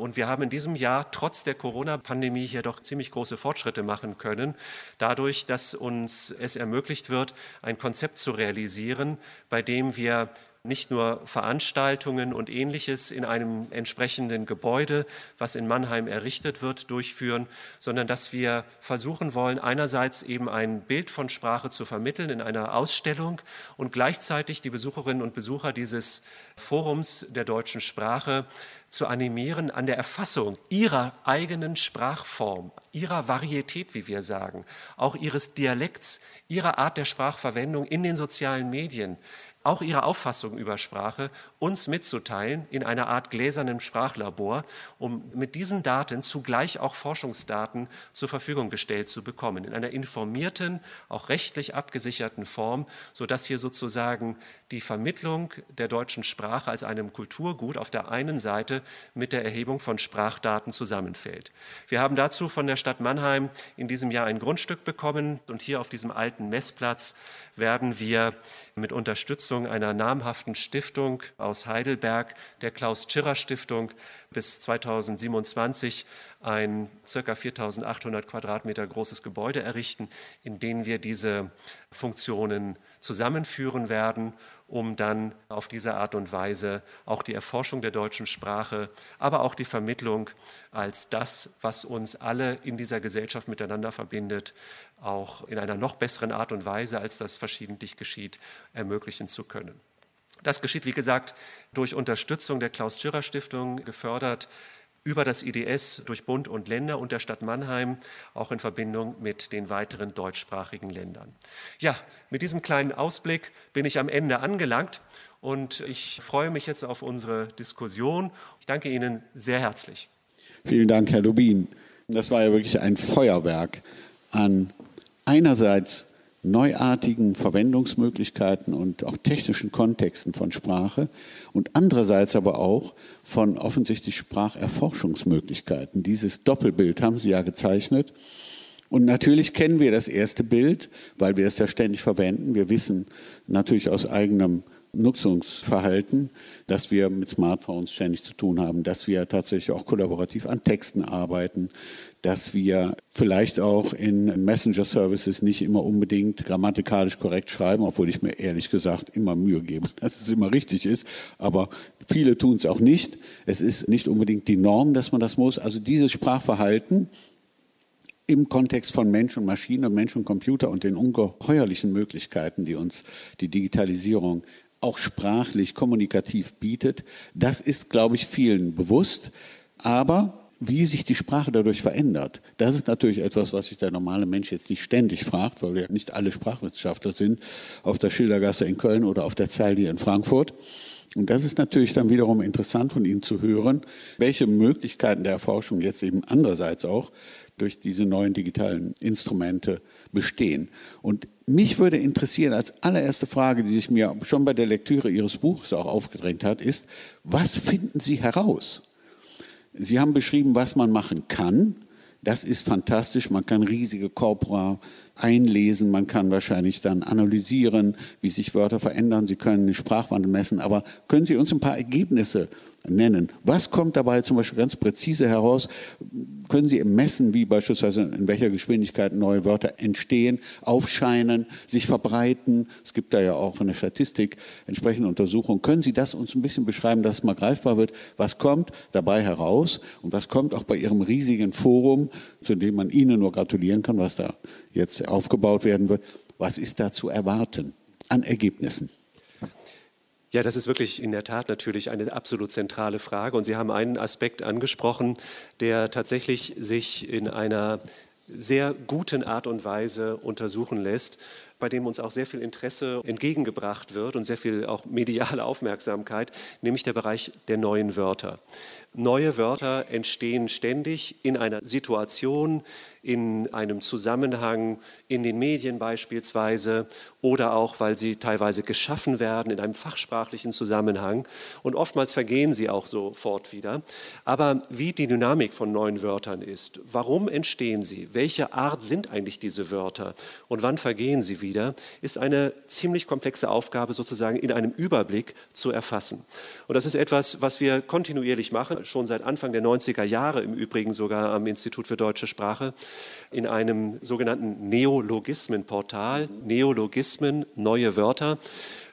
Und wir haben in diesem Jahr trotz der Corona-Pandemie hier doch ziemlich große Fortschritte machen können, dadurch, dass uns es ermöglicht wird, ein Konzept zu realisieren, bei dem wir nicht nur Veranstaltungen und ähnliches in einem entsprechenden Gebäude, was in Mannheim errichtet wird, durchführen, sondern dass wir versuchen wollen, einerseits eben ein Bild von Sprache zu vermitteln in einer Ausstellung und gleichzeitig die Besucherinnen und Besucher dieses Forums der deutschen Sprache zu animieren an der Erfassung ihrer eigenen Sprachform, ihrer Varietät, wie wir sagen, auch ihres Dialekts, ihrer Art der Sprachverwendung in den sozialen Medien, auch ihre Auffassung über Sprache uns mitzuteilen in einer Art gläsernen Sprachlabor, um mit diesen Daten zugleich auch Forschungsdaten zur Verfügung gestellt zu bekommen, in einer informierten, auch rechtlich abgesicherten Form, sodass hier sozusagen die Vermittlung der deutschen Sprache als einem Kulturgut auf der einen Seite mit der Erhebung von Sprachdaten zusammenfällt. Wir haben dazu von der Stadt Mannheim in diesem Jahr ein Grundstück bekommen und hier auf diesem alten Messplatz werden wir mit Unterstützung einer namhaften Stiftung aus Heidelberg, der Klaus Tschirrer Stiftung, bis 2027 ein ca. 4800 Quadratmeter großes Gebäude errichten, in dem wir diese Funktionen zusammenführen werden, um dann auf diese Art und Weise auch die Erforschung der deutschen Sprache, aber auch die Vermittlung als das, was uns alle in dieser Gesellschaft miteinander verbindet, auch in einer noch besseren Art und Weise, als das verschiedentlich geschieht, ermöglichen zu können. Das geschieht, wie gesagt, durch Unterstützung der Klaus-Schirrer-Stiftung, gefördert über das IDS durch Bund und Länder und der Stadt Mannheim, auch in Verbindung mit den weiteren deutschsprachigen Ländern. Ja, mit diesem kleinen Ausblick bin ich am Ende angelangt und ich freue mich jetzt auf unsere Diskussion. Ich danke Ihnen sehr herzlich. Vielen Dank, Herr Lubin. Das war ja wirklich ein Feuerwerk an einerseits neuartigen Verwendungsmöglichkeiten und auch technischen Kontexten von Sprache und andererseits aber auch von offensichtlich Spracherforschungsmöglichkeiten. Dieses Doppelbild haben Sie ja gezeichnet. Und natürlich kennen wir das erste Bild, weil wir es ja ständig verwenden. Wir wissen natürlich aus eigenem Nutzungsverhalten, dass wir mit Smartphones ständig zu tun haben, dass wir tatsächlich auch kollaborativ an Texten arbeiten, dass wir vielleicht auch in Messenger-Services nicht immer unbedingt grammatikalisch korrekt schreiben, obwohl ich mir ehrlich gesagt immer Mühe gebe, dass es immer richtig ist. Aber viele tun es auch nicht. Es ist nicht unbedingt die Norm, dass man das muss. Also dieses Sprachverhalten im Kontext von Mensch und Maschine, Mensch und Computer und den ungeheuerlichen Möglichkeiten, die uns die Digitalisierung auch sprachlich, kommunikativ bietet. Das ist, glaube ich, vielen bewusst. Aber wie sich die Sprache dadurch verändert, das ist natürlich etwas, was sich der normale Mensch jetzt nicht ständig fragt, weil wir nicht alle Sprachwissenschaftler sind, auf der Schildergasse in Köln oder auf der Zeile in Frankfurt. Und das ist natürlich dann wiederum interessant von Ihnen zu hören, welche Möglichkeiten der Erforschung jetzt eben andererseits auch durch diese neuen digitalen Instrumente bestehen. Und mich würde interessieren, als allererste Frage, die sich mir schon bei der Lektüre Ihres Buches auch aufgedrängt hat, ist, was finden Sie heraus? Sie haben beschrieben, was man machen kann. Das ist fantastisch. Man kann riesige Corpora einlesen. Man kann wahrscheinlich dann analysieren, wie sich Wörter verändern. Sie können den Sprachwandel messen. Aber können Sie uns ein paar Ergebnisse nennen. Was kommt dabei zum Beispiel ganz präzise heraus? Können Sie messen, wie beispielsweise in welcher Geschwindigkeit neue Wörter entstehen, aufscheinen, sich verbreiten? Es gibt da ja auch von der Statistik entsprechende Untersuchungen. Können Sie das uns ein bisschen beschreiben, dass es mal greifbar wird? Was kommt dabei heraus und was kommt auch bei Ihrem riesigen Forum, zu dem man Ihnen nur gratulieren kann, was da jetzt aufgebaut werden wird? Was ist da zu erwarten an Ergebnissen? Ja, das ist wirklich in der Tat natürlich eine absolut zentrale Frage. Und Sie haben einen Aspekt angesprochen, der tatsächlich sich in einer sehr guten Art und Weise untersuchen lässt, bei dem uns auch sehr viel Interesse entgegengebracht wird und sehr viel auch mediale Aufmerksamkeit, nämlich der Bereich der neuen Wörter. Neue Wörter entstehen ständig in einer Situation, in einem Zusammenhang, in den Medien beispielsweise oder auch, weil sie teilweise geschaffen werden in einem fachsprachlichen Zusammenhang. Und oftmals vergehen sie auch sofort wieder. Aber wie die Dynamik von neuen Wörtern ist, warum entstehen sie, welche Art sind eigentlich diese Wörter und wann vergehen sie wieder, ist eine ziemlich komplexe Aufgabe sozusagen in einem Überblick zu erfassen. Und das ist etwas, was wir kontinuierlich machen schon seit Anfang der 90er Jahre im Übrigen sogar am Institut für deutsche Sprache, in einem sogenannten Neologismenportal, Neologismen, neue Wörter,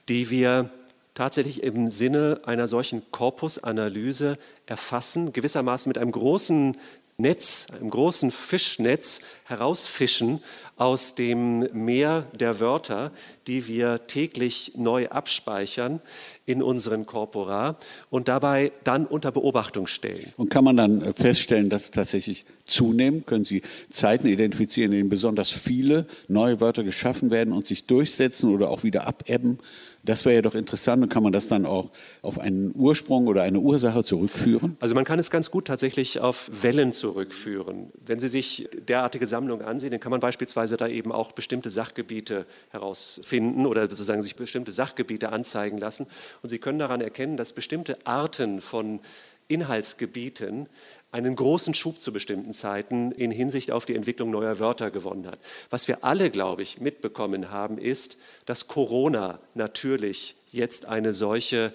die wir tatsächlich im Sinne einer solchen Korpusanalyse erfassen, gewissermaßen mit einem großen Netz, einem großen Fischnetz herausfischen aus dem Meer der Wörter, die wir täglich neu abspeichern in unseren Corpora und dabei dann unter Beobachtung stellen. Und kann man dann feststellen, dass tatsächlich zunehmen? Können Sie Zeiten identifizieren, in denen besonders viele neue Wörter geschaffen werden und sich durchsetzen oder auch wieder abebben? Das wäre ja doch interessant und kann man das dann auch auf einen Ursprung oder eine Ursache zurückführen? Also man kann es ganz gut tatsächlich auf Wellen zurückführen. Wenn Sie sich derartige Sammlungen ansehen, dann kann man beispielsweise da eben auch bestimmte Sachgebiete herausfinden oder sozusagen sich bestimmte Sachgebiete anzeigen lassen. Und Sie können daran erkennen, dass bestimmte Arten von Inhaltsgebieten einen großen Schub zu bestimmten Zeiten in Hinsicht auf die Entwicklung neuer Wörter gewonnen hat. Was wir alle, glaube ich, mitbekommen haben, ist, dass Corona natürlich jetzt eine solche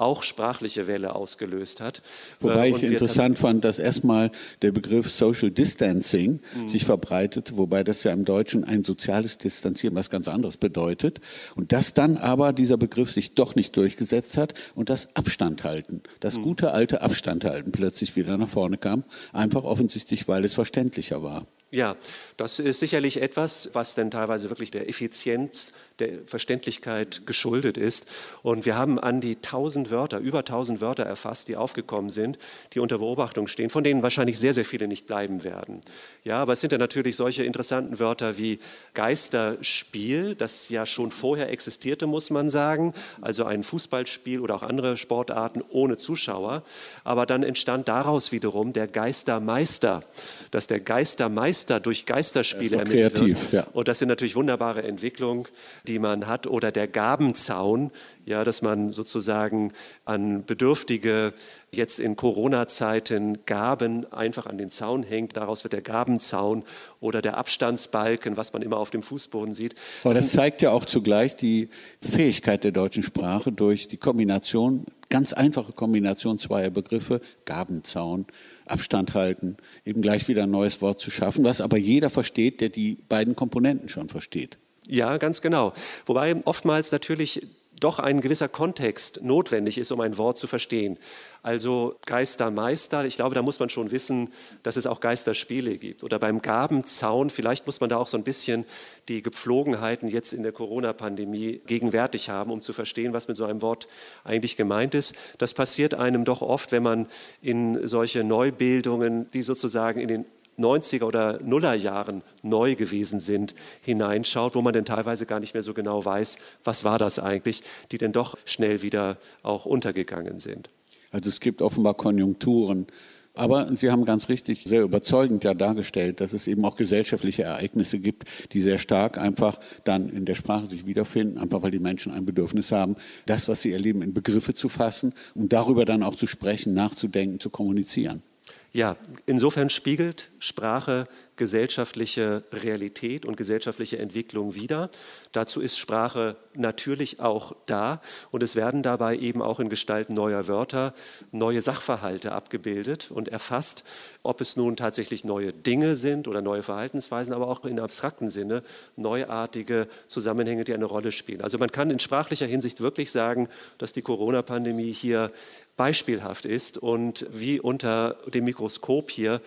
auch sprachliche Welle ausgelöst hat. Wobei äh, ich interessant fand, dass erstmal der Begriff Social Distancing mhm. sich verbreitet, wobei das ja im Deutschen ein soziales Distanzieren was ganz anderes bedeutet. Und dass dann aber dieser Begriff sich doch nicht durchgesetzt hat und das Abstand halten, das mhm. gute alte Abstand halten plötzlich wieder nach vorne kam, einfach offensichtlich, weil es verständlicher war. Ja, das ist sicherlich etwas, was dann teilweise wirklich der Effizienz, der Verständlichkeit geschuldet ist. Und wir haben an die tausend Wörter, über tausend Wörter erfasst, die aufgekommen sind, die unter Beobachtung stehen, von denen wahrscheinlich sehr, sehr viele nicht bleiben werden. Ja, aber es sind ja natürlich solche interessanten Wörter wie Geisterspiel, das ja schon vorher existierte, muss man sagen. Also ein Fußballspiel oder auch andere Sportarten ohne Zuschauer. Aber dann entstand daraus wiederum der Geistermeister, dass der Geistermeister Geister durch Geisterspiele ermittelt kreativ, wird. Ja. Und das sind natürlich wunderbare Entwicklungen, die man hat. Oder der Gabenzaun, ja, dass man sozusagen an Bedürftige jetzt in Corona-Zeiten Gaben einfach an den Zaun hängt. Daraus wird der Gabenzaun oder der Abstandsbalken, was man immer auf dem Fußboden sieht. Aber das zeigt ja auch zugleich die Fähigkeit der deutschen Sprache durch die Kombination, ganz einfache Kombination zweier Begriffe, Gabenzaun, Abstand halten, eben gleich wieder ein neues Wort zu schaffen, was aber jeder versteht, der die beiden Komponenten schon versteht. Ja, ganz genau. Wobei oftmals natürlich doch ein gewisser Kontext notwendig ist, um ein Wort zu verstehen. Also Geistermeister, ich glaube, da muss man schon wissen, dass es auch Geisterspiele gibt. Oder beim Gabenzaun, vielleicht muss man da auch so ein bisschen die Gepflogenheiten jetzt in der Corona-Pandemie gegenwärtig haben, um zu verstehen, was mit so einem Wort eigentlich gemeint ist. Das passiert einem doch oft, wenn man in solche Neubildungen, die sozusagen in den 90er oder Nuller Jahren neu gewesen sind, hineinschaut, wo man denn teilweise gar nicht mehr so genau weiß, was war das eigentlich, die denn doch schnell wieder auch untergegangen sind. Also es gibt offenbar Konjunkturen. Aber Sie haben ganz richtig sehr überzeugend ja dargestellt, dass es eben auch gesellschaftliche Ereignisse gibt, die sehr stark einfach dann in der Sprache sich wiederfinden, einfach weil die Menschen ein Bedürfnis haben, das, was sie erleben, in Begriffe zu fassen und darüber dann auch zu sprechen, nachzudenken, zu kommunizieren. Ja, insofern spiegelt Sprache gesellschaftliche Realität und gesellschaftliche Entwicklung wider. Dazu ist Sprache natürlich auch da und es werden dabei eben auch in Gestalt neuer Wörter neue Sachverhalte abgebildet und erfasst, ob es nun tatsächlich neue Dinge sind oder neue Verhaltensweisen, aber auch in abstrakten Sinne neuartige Zusammenhänge, die eine Rolle spielen. Also man kann in sprachlicher Hinsicht wirklich sagen, dass die Corona-Pandemie hier beispielhaft ist und wie unter dem Mikroskop hier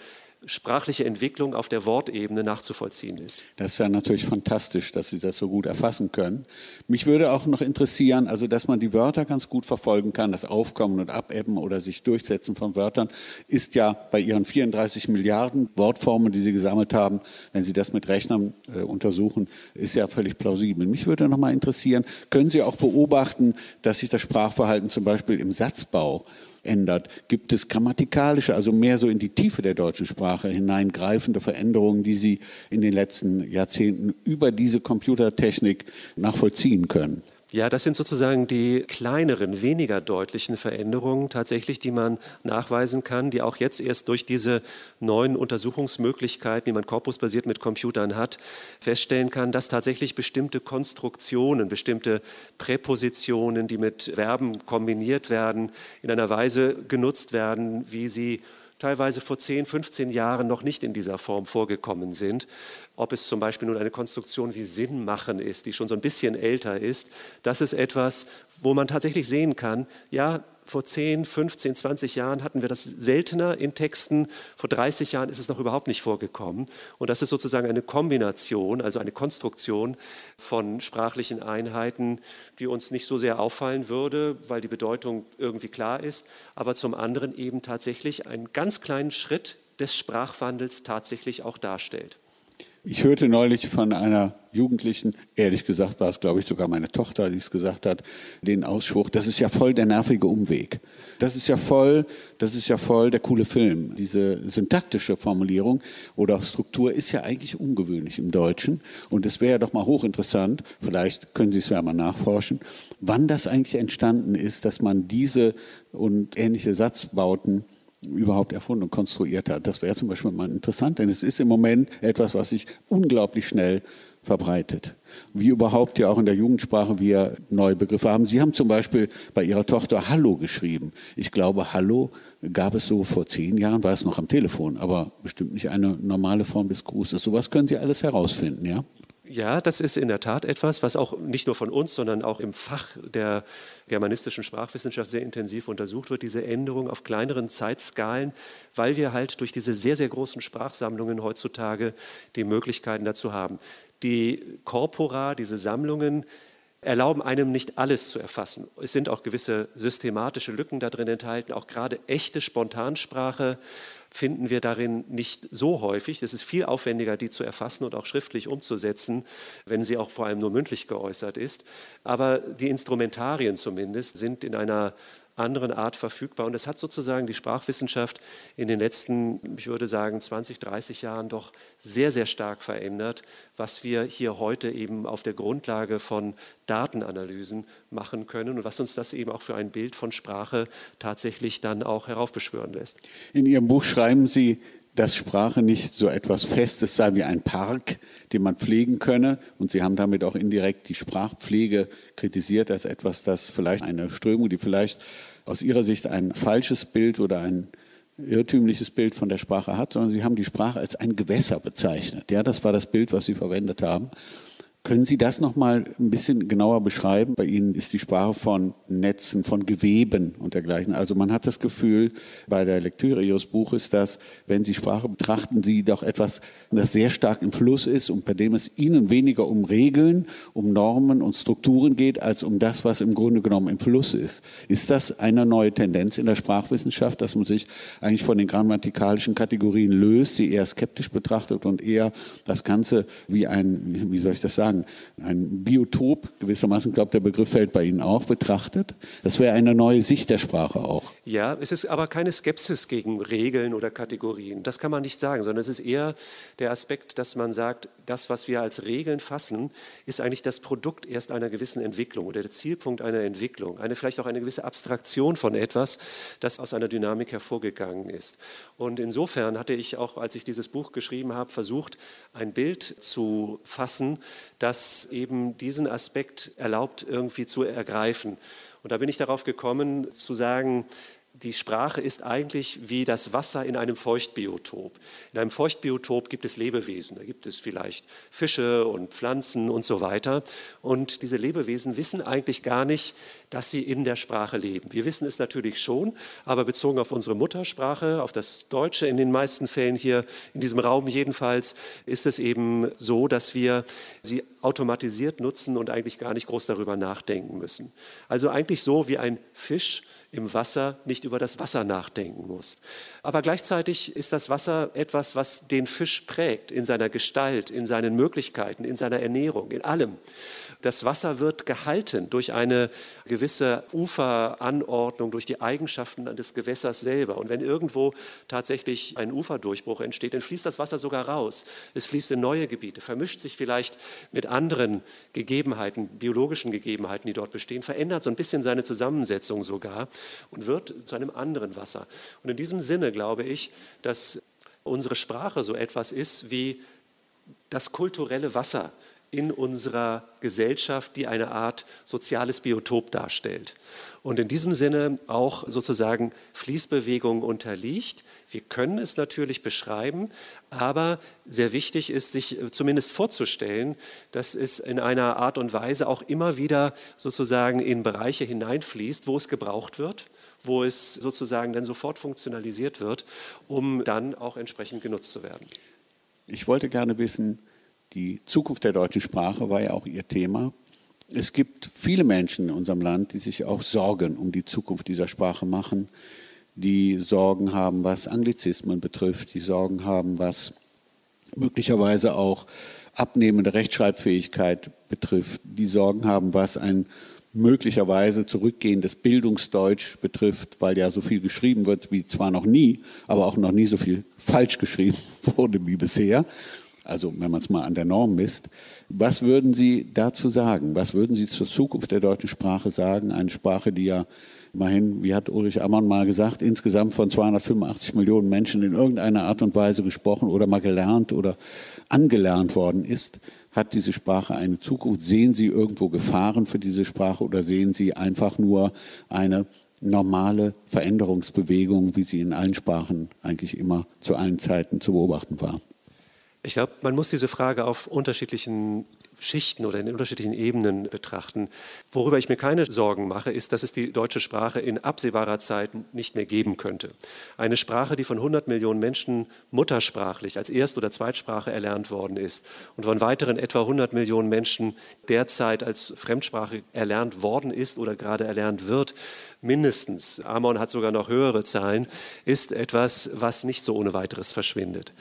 sprachliche Entwicklung auf der Wortebene nachzuvollziehen ist. Das ist ja natürlich fantastisch, dass Sie das so gut erfassen können. Mich würde auch noch interessieren, also dass man die Wörter ganz gut verfolgen kann, das Aufkommen und Abebben oder sich durchsetzen von Wörtern, ist ja bei Ihren 34 Milliarden Wortformen, die Sie gesammelt haben, wenn Sie das mit Rechnern äh, untersuchen, ist ja völlig plausibel. Mich würde noch mal interessieren, können Sie auch beobachten, dass sich das Sprachverhalten zum Beispiel im Satzbau ändert? Gibt es grammatikalische, also mehr so in die Tiefe der deutschen Sprache hineingreifende Veränderungen, die Sie in den letzten Jahrzehnten über diese Computertechnik nachvollziehen können? Ja, das sind sozusagen die kleineren, weniger deutlichen Veränderungen tatsächlich, die man nachweisen kann, die auch jetzt erst durch diese neuen Untersuchungsmöglichkeiten, die man korpusbasiert mit Computern hat, feststellen kann, dass tatsächlich bestimmte Konstruktionen, bestimmte Präpositionen, die mit Verben kombiniert werden, in einer Weise genutzt werden, wie sie teilweise vor 10, 15 Jahren noch nicht in dieser Form vorgekommen sind. Ob es zum Beispiel nun eine Konstruktion wie Sinn machen ist, die schon so ein bisschen älter ist, das ist etwas, wo man tatsächlich sehen kann, ja, vor 10, 15, 20 Jahren hatten wir das seltener in Texten. Vor 30 Jahren ist es noch überhaupt nicht vorgekommen. Und das ist sozusagen eine Kombination, also eine Konstruktion von sprachlichen Einheiten, die uns nicht so sehr auffallen würde, weil die Bedeutung irgendwie klar ist, aber zum anderen eben tatsächlich einen ganz kleinen Schritt des Sprachwandels tatsächlich auch darstellt. Ich hörte neulich von einer Jugendlichen, ehrlich gesagt war es, glaube ich, sogar meine Tochter, die es gesagt hat, den Ausspruch, das ist ja voll der nervige Umweg. Das ist ja voll, das ist ja voll der coole Film. Diese syntaktische Formulierung oder Struktur ist ja eigentlich ungewöhnlich im Deutschen. Und es wäre ja doch mal hochinteressant, vielleicht können Sie es ja mal nachforschen, wann das eigentlich entstanden ist, dass man diese und ähnliche Satzbauten überhaupt erfunden und konstruiert hat. Das wäre zum Beispiel mal interessant, denn es ist im Moment etwas, was sich unglaublich schnell verbreitet. Wie überhaupt ja auch in der Jugendsprache wir neue Begriffe haben. Sie haben zum Beispiel bei Ihrer Tochter Hallo geschrieben. Ich glaube, Hallo gab es so vor zehn Jahren, war es noch am Telefon, aber bestimmt nicht eine normale Form des Grußes. Sowas können Sie alles herausfinden, ja? Ja, das ist in der Tat etwas, was auch nicht nur von uns, sondern auch im Fach der germanistischen Sprachwissenschaft sehr intensiv untersucht wird, diese Änderung auf kleineren Zeitskalen, weil wir halt durch diese sehr, sehr großen Sprachsammlungen heutzutage die Möglichkeiten dazu haben. Die Corpora, diese Sammlungen, erlauben einem nicht alles zu erfassen. Es sind auch gewisse systematische Lücken da drin enthalten, auch gerade echte Spontansprache finden wir darin nicht so häufig. Es ist viel aufwendiger, die zu erfassen und auch schriftlich umzusetzen, wenn sie auch vor allem nur mündlich geäußert ist. Aber die Instrumentarien zumindest sind in einer anderen Art verfügbar. Und das hat sozusagen die Sprachwissenschaft in den letzten, ich würde sagen, 20, 30 Jahren doch sehr, sehr stark verändert, was wir hier heute eben auf der Grundlage von Datenanalysen machen können und was uns das eben auch für ein Bild von Sprache tatsächlich dann auch heraufbeschwören lässt. In Ihrem Buch schreiben Sie, dass Sprache nicht so etwas Festes sei wie ein Park, den man pflegen könne. Und Sie haben damit auch indirekt die Sprachpflege kritisiert als etwas, das vielleicht eine Strömung, die vielleicht aus Ihrer Sicht ein falsches Bild oder ein irrtümliches Bild von der Sprache hat, sondern Sie haben die Sprache als ein Gewässer bezeichnet. Ja, das war das Bild, was Sie verwendet haben. Können Sie das noch mal ein bisschen genauer beschreiben? Bei Ihnen ist die Sprache von Netzen, von Geweben und dergleichen. Also man hat das Gefühl bei der Lektüre Ihres Buches, dass wenn Sie Sprache betrachten, Sie doch etwas, das sehr stark im Fluss ist und bei dem es Ihnen weniger um Regeln, um Normen und Strukturen geht, als um das, was im Grunde genommen im Fluss ist. Ist das eine neue Tendenz in der Sprachwissenschaft, dass man sich eigentlich von den grammatikalischen Kategorien löst, sie eher skeptisch betrachtet und eher das Ganze wie ein, wie soll ich das sagen, sagen, ein Biotop, gewissermaßen, ich glaube, der Begriff fällt bei Ihnen auch, betrachtet. Das wäre eine neue Sicht der Sprache auch. Ja, es ist aber keine Skepsis gegen Regeln oder Kategorien. Das kann man nicht sagen, sondern es ist eher der Aspekt, dass man sagt, das, was wir als Regeln fassen, ist eigentlich das Produkt erst einer gewissen Entwicklung oder der Zielpunkt einer Entwicklung, eine vielleicht auch eine gewisse Abstraktion von etwas, das aus einer Dynamik hervorgegangen ist. Und insofern hatte ich auch, als ich dieses Buch geschrieben habe, versucht, ein Bild zu fassen, das eben diesen Aspekt erlaubt, irgendwie zu ergreifen. Und da bin ich darauf gekommen, zu sagen, die Sprache ist eigentlich wie das Wasser in einem Feuchtbiotop. In einem Feuchtbiotop gibt es Lebewesen, da gibt es vielleicht Fische und Pflanzen und so weiter. Und diese Lebewesen wissen eigentlich gar nicht, dass sie in der Sprache leben. Wir wissen es natürlich schon, aber bezogen auf unsere Muttersprache, auf das Deutsche in den meisten Fällen hier in diesem Raum jedenfalls, ist es eben so, dass wir sie automatisiert nutzen und eigentlich gar nicht groß darüber nachdenken müssen. Also eigentlich so wie ein Fisch im Wasser nicht über das Wasser nachdenken muss. Aber gleichzeitig ist das Wasser etwas, was den Fisch prägt in seiner Gestalt, in seinen Möglichkeiten, in seiner Ernährung, in allem. Das Wasser wird gehalten durch eine gewisse Uferanordnung, durch die Eigenschaften des Gewässers selber. Und wenn irgendwo tatsächlich ein Uferdurchbruch entsteht, dann fließt das Wasser sogar raus. Es fließt in neue Gebiete, vermischt sich vielleicht mit anderen Gegebenheiten, biologischen Gegebenheiten, die dort bestehen, verändert so ein bisschen seine Zusammensetzung sogar und wird zu einem anderen Wasser. Und in diesem Sinne glaube ich, dass unsere Sprache so etwas ist wie das kulturelle Wasser, in unserer Gesellschaft, die eine Art soziales Biotop darstellt. Und in diesem Sinne auch sozusagen Fließbewegung unterliegt. Wir können es natürlich beschreiben, aber sehr wichtig ist, sich zumindest vorzustellen, dass es in einer Art und Weise auch immer wieder sozusagen in Bereiche hineinfließt, wo es gebraucht wird, wo es sozusagen dann sofort funktionalisiert wird, um dann auch entsprechend genutzt zu werden. Ich wollte gerne wissen, die Zukunft der deutschen Sprache war ja auch Ihr Thema. Es gibt viele Menschen in unserem Land, die sich auch Sorgen um die Zukunft dieser Sprache machen, die Sorgen haben, was Anglizismen betrifft, die Sorgen haben, was möglicherweise auch abnehmende Rechtschreibfähigkeit betrifft, die Sorgen haben, was ein möglicherweise zurückgehendes Bildungsdeutsch betrifft, weil ja so viel geschrieben wird wie zwar noch nie, aber auch noch nie so viel falsch geschrieben wurde wie bisher also wenn man es mal an der Norm misst. Was würden Sie dazu sagen? Was würden Sie zur Zukunft der deutschen Sprache sagen? Eine Sprache, die ja immerhin, wie hat Ulrich Ammann mal gesagt, insgesamt von 285 Millionen Menschen in irgendeiner Art und Weise gesprochen oder mal gelernt oder angelernt worden ist. Hat diese Sprache eine Zukunft? Sehen Sie irgendwo Gefahren für diese Sprache oder sehen Sie einfach nur eine normale Veränderungsbewegung, wie sie in allen Sprachen eigentlich immer zu allen Zeiten zu beobachten war? Ich glaube, man muss diese Frage auf unterschiedlichen Schichten oder in unterschiedlichen Ebenen betrachten. Worüber ich mir keine Sorgen mache, ist, dass es die deutsche Sprache in absehbarer Zeit nicht mehr geben könnte. Eine Sprache, die von 100 Millionen Menschen muttersprachlich als Erst- oder Zweitsprache erlernt worden ist und von weiteren etwa 100 Millionen Menschen derzeit als Fremdsprache erlernt worden ist oder gerade erlernt wird, mindestens, Amon hat sogar noch höhere Zahlen, ist etwas, was nicht so ohne weiteres verschwindet.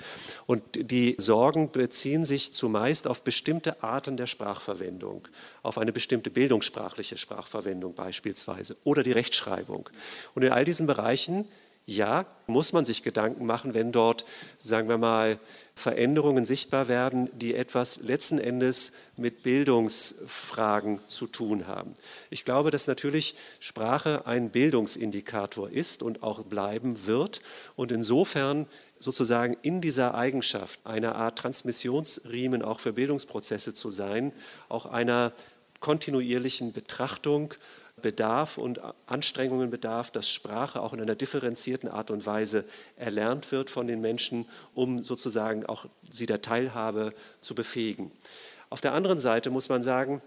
Und die Sorgen beziehen sich zumeist auf bestimmte Arten der Sprachverwendung, auf eine bestimmte bildungssprachliche Sprachverwendung beispielsweise oder die Rechtschreibung. Und in all diesen Bereichen ja, muss man sich Gedanken machen, wenn dort, sagen wir mal, Veränderungen sichtbar werden, die etwas letzten Endes mit Bildungsfragen zu tun haben. Ich glaube, dass natürlich Sprache ein Bildungsindikator ist und auch bleiben wird und insofern sozusagen in dieser Eigenschaft einer Art Transmissionsriemen auch für Bildungsprozesse zu sein, auch einer kontinuierlichen Betrachtung bedarf und Anstrengungen bedarf, dass Sprache auch in einer differenzierten Art und Weise erlernt wird von den Menschen, um sozusagen auch sie der Teilhabe zu befähigen. Auf der anderen Seite muss man sagen,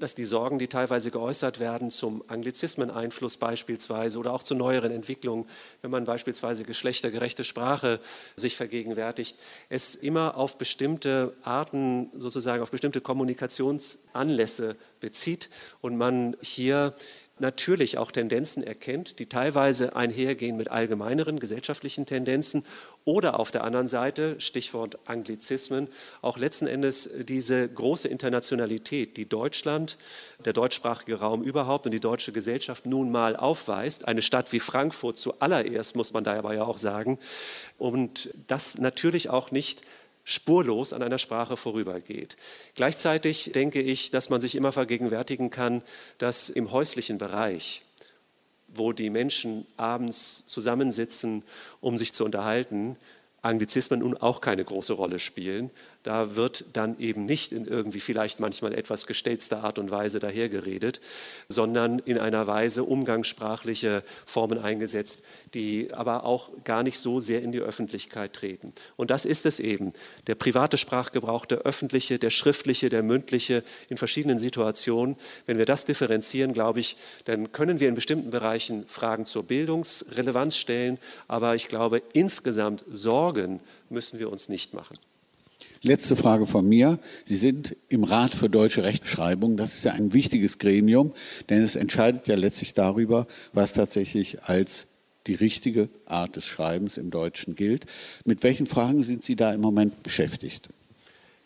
dass die Sorgen, die teilweise geäußert werden zum Anglizismeneinfluss beispielsweise oder auch zu neueren Entwicklungen, wenn man beispielsweise geschlechtergerechte Sprache sich vergegenwärtigt, es immer auf bestimmte Arten, sozusagen auf bestimmte Kommunikationsanlässe bezieht und man hier natürlich auch Tendenzen erkennt, die teilweise einhergehen mit allgemeineren gesellschaftlichen Tendenzen oder auf der anderen Seite, Stichwort Anglizismen, auch letzten Endes diese große Internationalität, die Deutschland, der deutschsprachige Raum überhaupt und die deutsche Gesellschaft nun mal aufweist. Eine Stadt wie Frankfurt zuallererst, muss man dabei ja auch sagen. Und das natürlich auch nicht spurlos an einer Sprache vorübergeht. Gleichzeitig denke ich, dass man sich immer vergegenwärtigen kann, dass im häuslichen Bereich, wo die Menschen abends zusammensitzen, um sich zu unterhalten, Anglizismen nun auch keine große Rolle spielen. Da wird dann eben nicht in irgendwie vielleicht manchmal etwas gestelzter Art und Weise dahergeredet, sondern in einer Weise umgangssprachliche Formen eingesetzt, die aber auch gar nicht so sehr in die Öffentlichkeit treten. Und das ist es eben. Der private Sprachgebrauch, der öffentliche, der schriftliche, der mündliche in verschiedenen Situationen. Wenn wir das differenzieren, glaube ich, dann können wir in bestimmten Bereichen Fragen zur Bildungsrelevanz stellen. Aber ich glaube, insgesamt Sorge Sorgen müssen wir uns nicht machen. Letzte Frage von mir. Sie sind im Rat für deutsche Rechtschreibung. Das ist ja ein wichtiges Gremium, denn es entscheidet ja letztlich darüber, was tatsächlich als die richtige Art des Schreibens im Deutschen gilt. Mit welchen Fragen sind Sie da im Moment beschäftigt?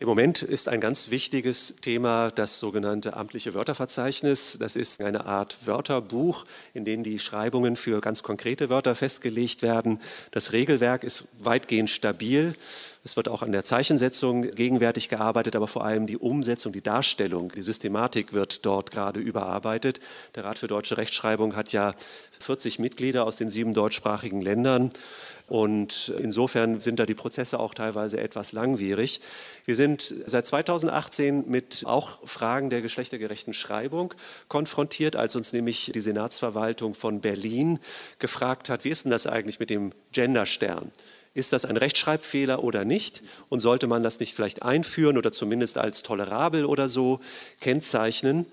Im Moment ist ein ganz wichtiges Thema das sogenannte amtliche Wörterverzeichnis. Das ist eine Art Wörterbuch, in dem die Schreibungen für ganz konkrete Wörter festgelegt werden. Das Regelwerk ist weitgehend stabil. Es wird auch an der Zeichensetzung gegenwärtig gearbeitet, aber vor allem die Umsetzung, die Darstellung, die Systematik wird dort gerade überarbeitet. Der Rat für deutsche Rechtschreibung hat ja 40 Mitglieder aus den sieben deutschsprachigen Ländern. Und insofern sind da die Prozesse auch teilweise etwas langwierig. Wir sind seit 2018 mit auch Fragen der geschlechtergerechten Schreibung konfrontiert, als uns nämlich die Senatsverwaltung von Berlin gefragt hat, wie ist denn das eigentlich mit dem Genderstern? Ist das ein Rechtschreibfehler oder nicht? Und sollte man das nicht vielleicht einführen oder zumindest als tolerabel oder so kennzeichnen?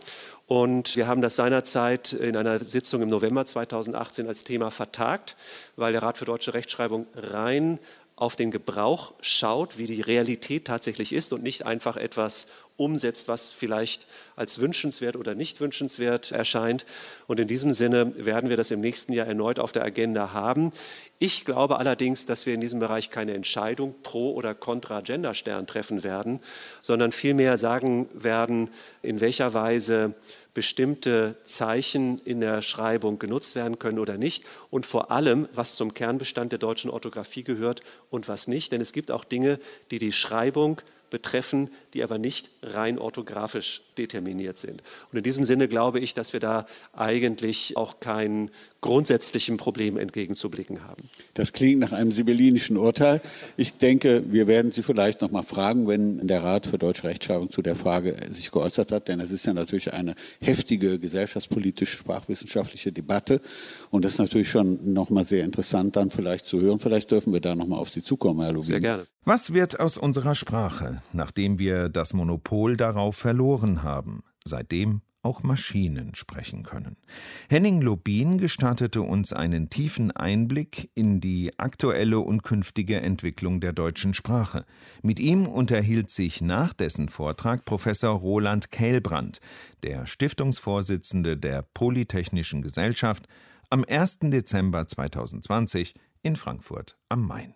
Und wir haben das seinerzeit in einer Sitzung im November 2018 als Thema vertagt, weil der Rat für deutsche Rechtschreibung rein auf den Gebrauch schaut, wie die Realität tatsächlich ist und nicht einfach etwas umsetzt, was vielleicht als wünschenswert oder nicht wünschenswert erscheint. Und in diesem Sinne werden wir das im nächsten Jahr erneut auf der Agenda haben. Ich glaube allerdings, dass wir in diesem Bereich keine Entscheidung pro oder contra Genderstern treffen werden, sondern vielmehr sagen werden, in welcher Weise bestimmte Zeichen in der Schreibung genutzt werden können oder nicht und vor allem, was zum Kernbestand der deutschen Orthographie gehört und was nicht. Denn es gibt auch Dinge, die die Schreibung betreffen, die aber nicht rein orthografisch determiniert sind. Und in diesem Sinne glaube ich, dass wir da eigentlich auch kein grundsätzlichen Problem entgegenzublicken haben. Das klingt nach einem sibyllinischen Urteil. Ich denke, wir werden Sie vielleicht noch mal fragen, wenn der Rat für deutsche Rechtschreibung zu der Frage sich geäußert hat, denn es ist ja natürlich eine heftige gesellschaftspolitische, sprachwissenschaftliche Debatte und das ist natürlich schon noch mal sehr interessant dann vielleicht zu hören. Vielleicht dürfen wir da noch mal auf Sie zukommen, Herr Lubin. Sehr gerne. Was wird aus unserer Sprache, nachdem wir das Monopol darauf verloren haben, seitdem auch Maschinen sprechen können? Henning Lobin gestattete uns einen tiefen Einblick in die aktuelle und künftige Entwicklung der deutschen Sprache. Mit ihm unterhielt sich nach dessen Vortrag Professor Roland Kählbrand, der Stiftungsvorsitzende der Polytechnischen Gesellschaft, am 1. Dezember 2020 in Frankfurt am Main.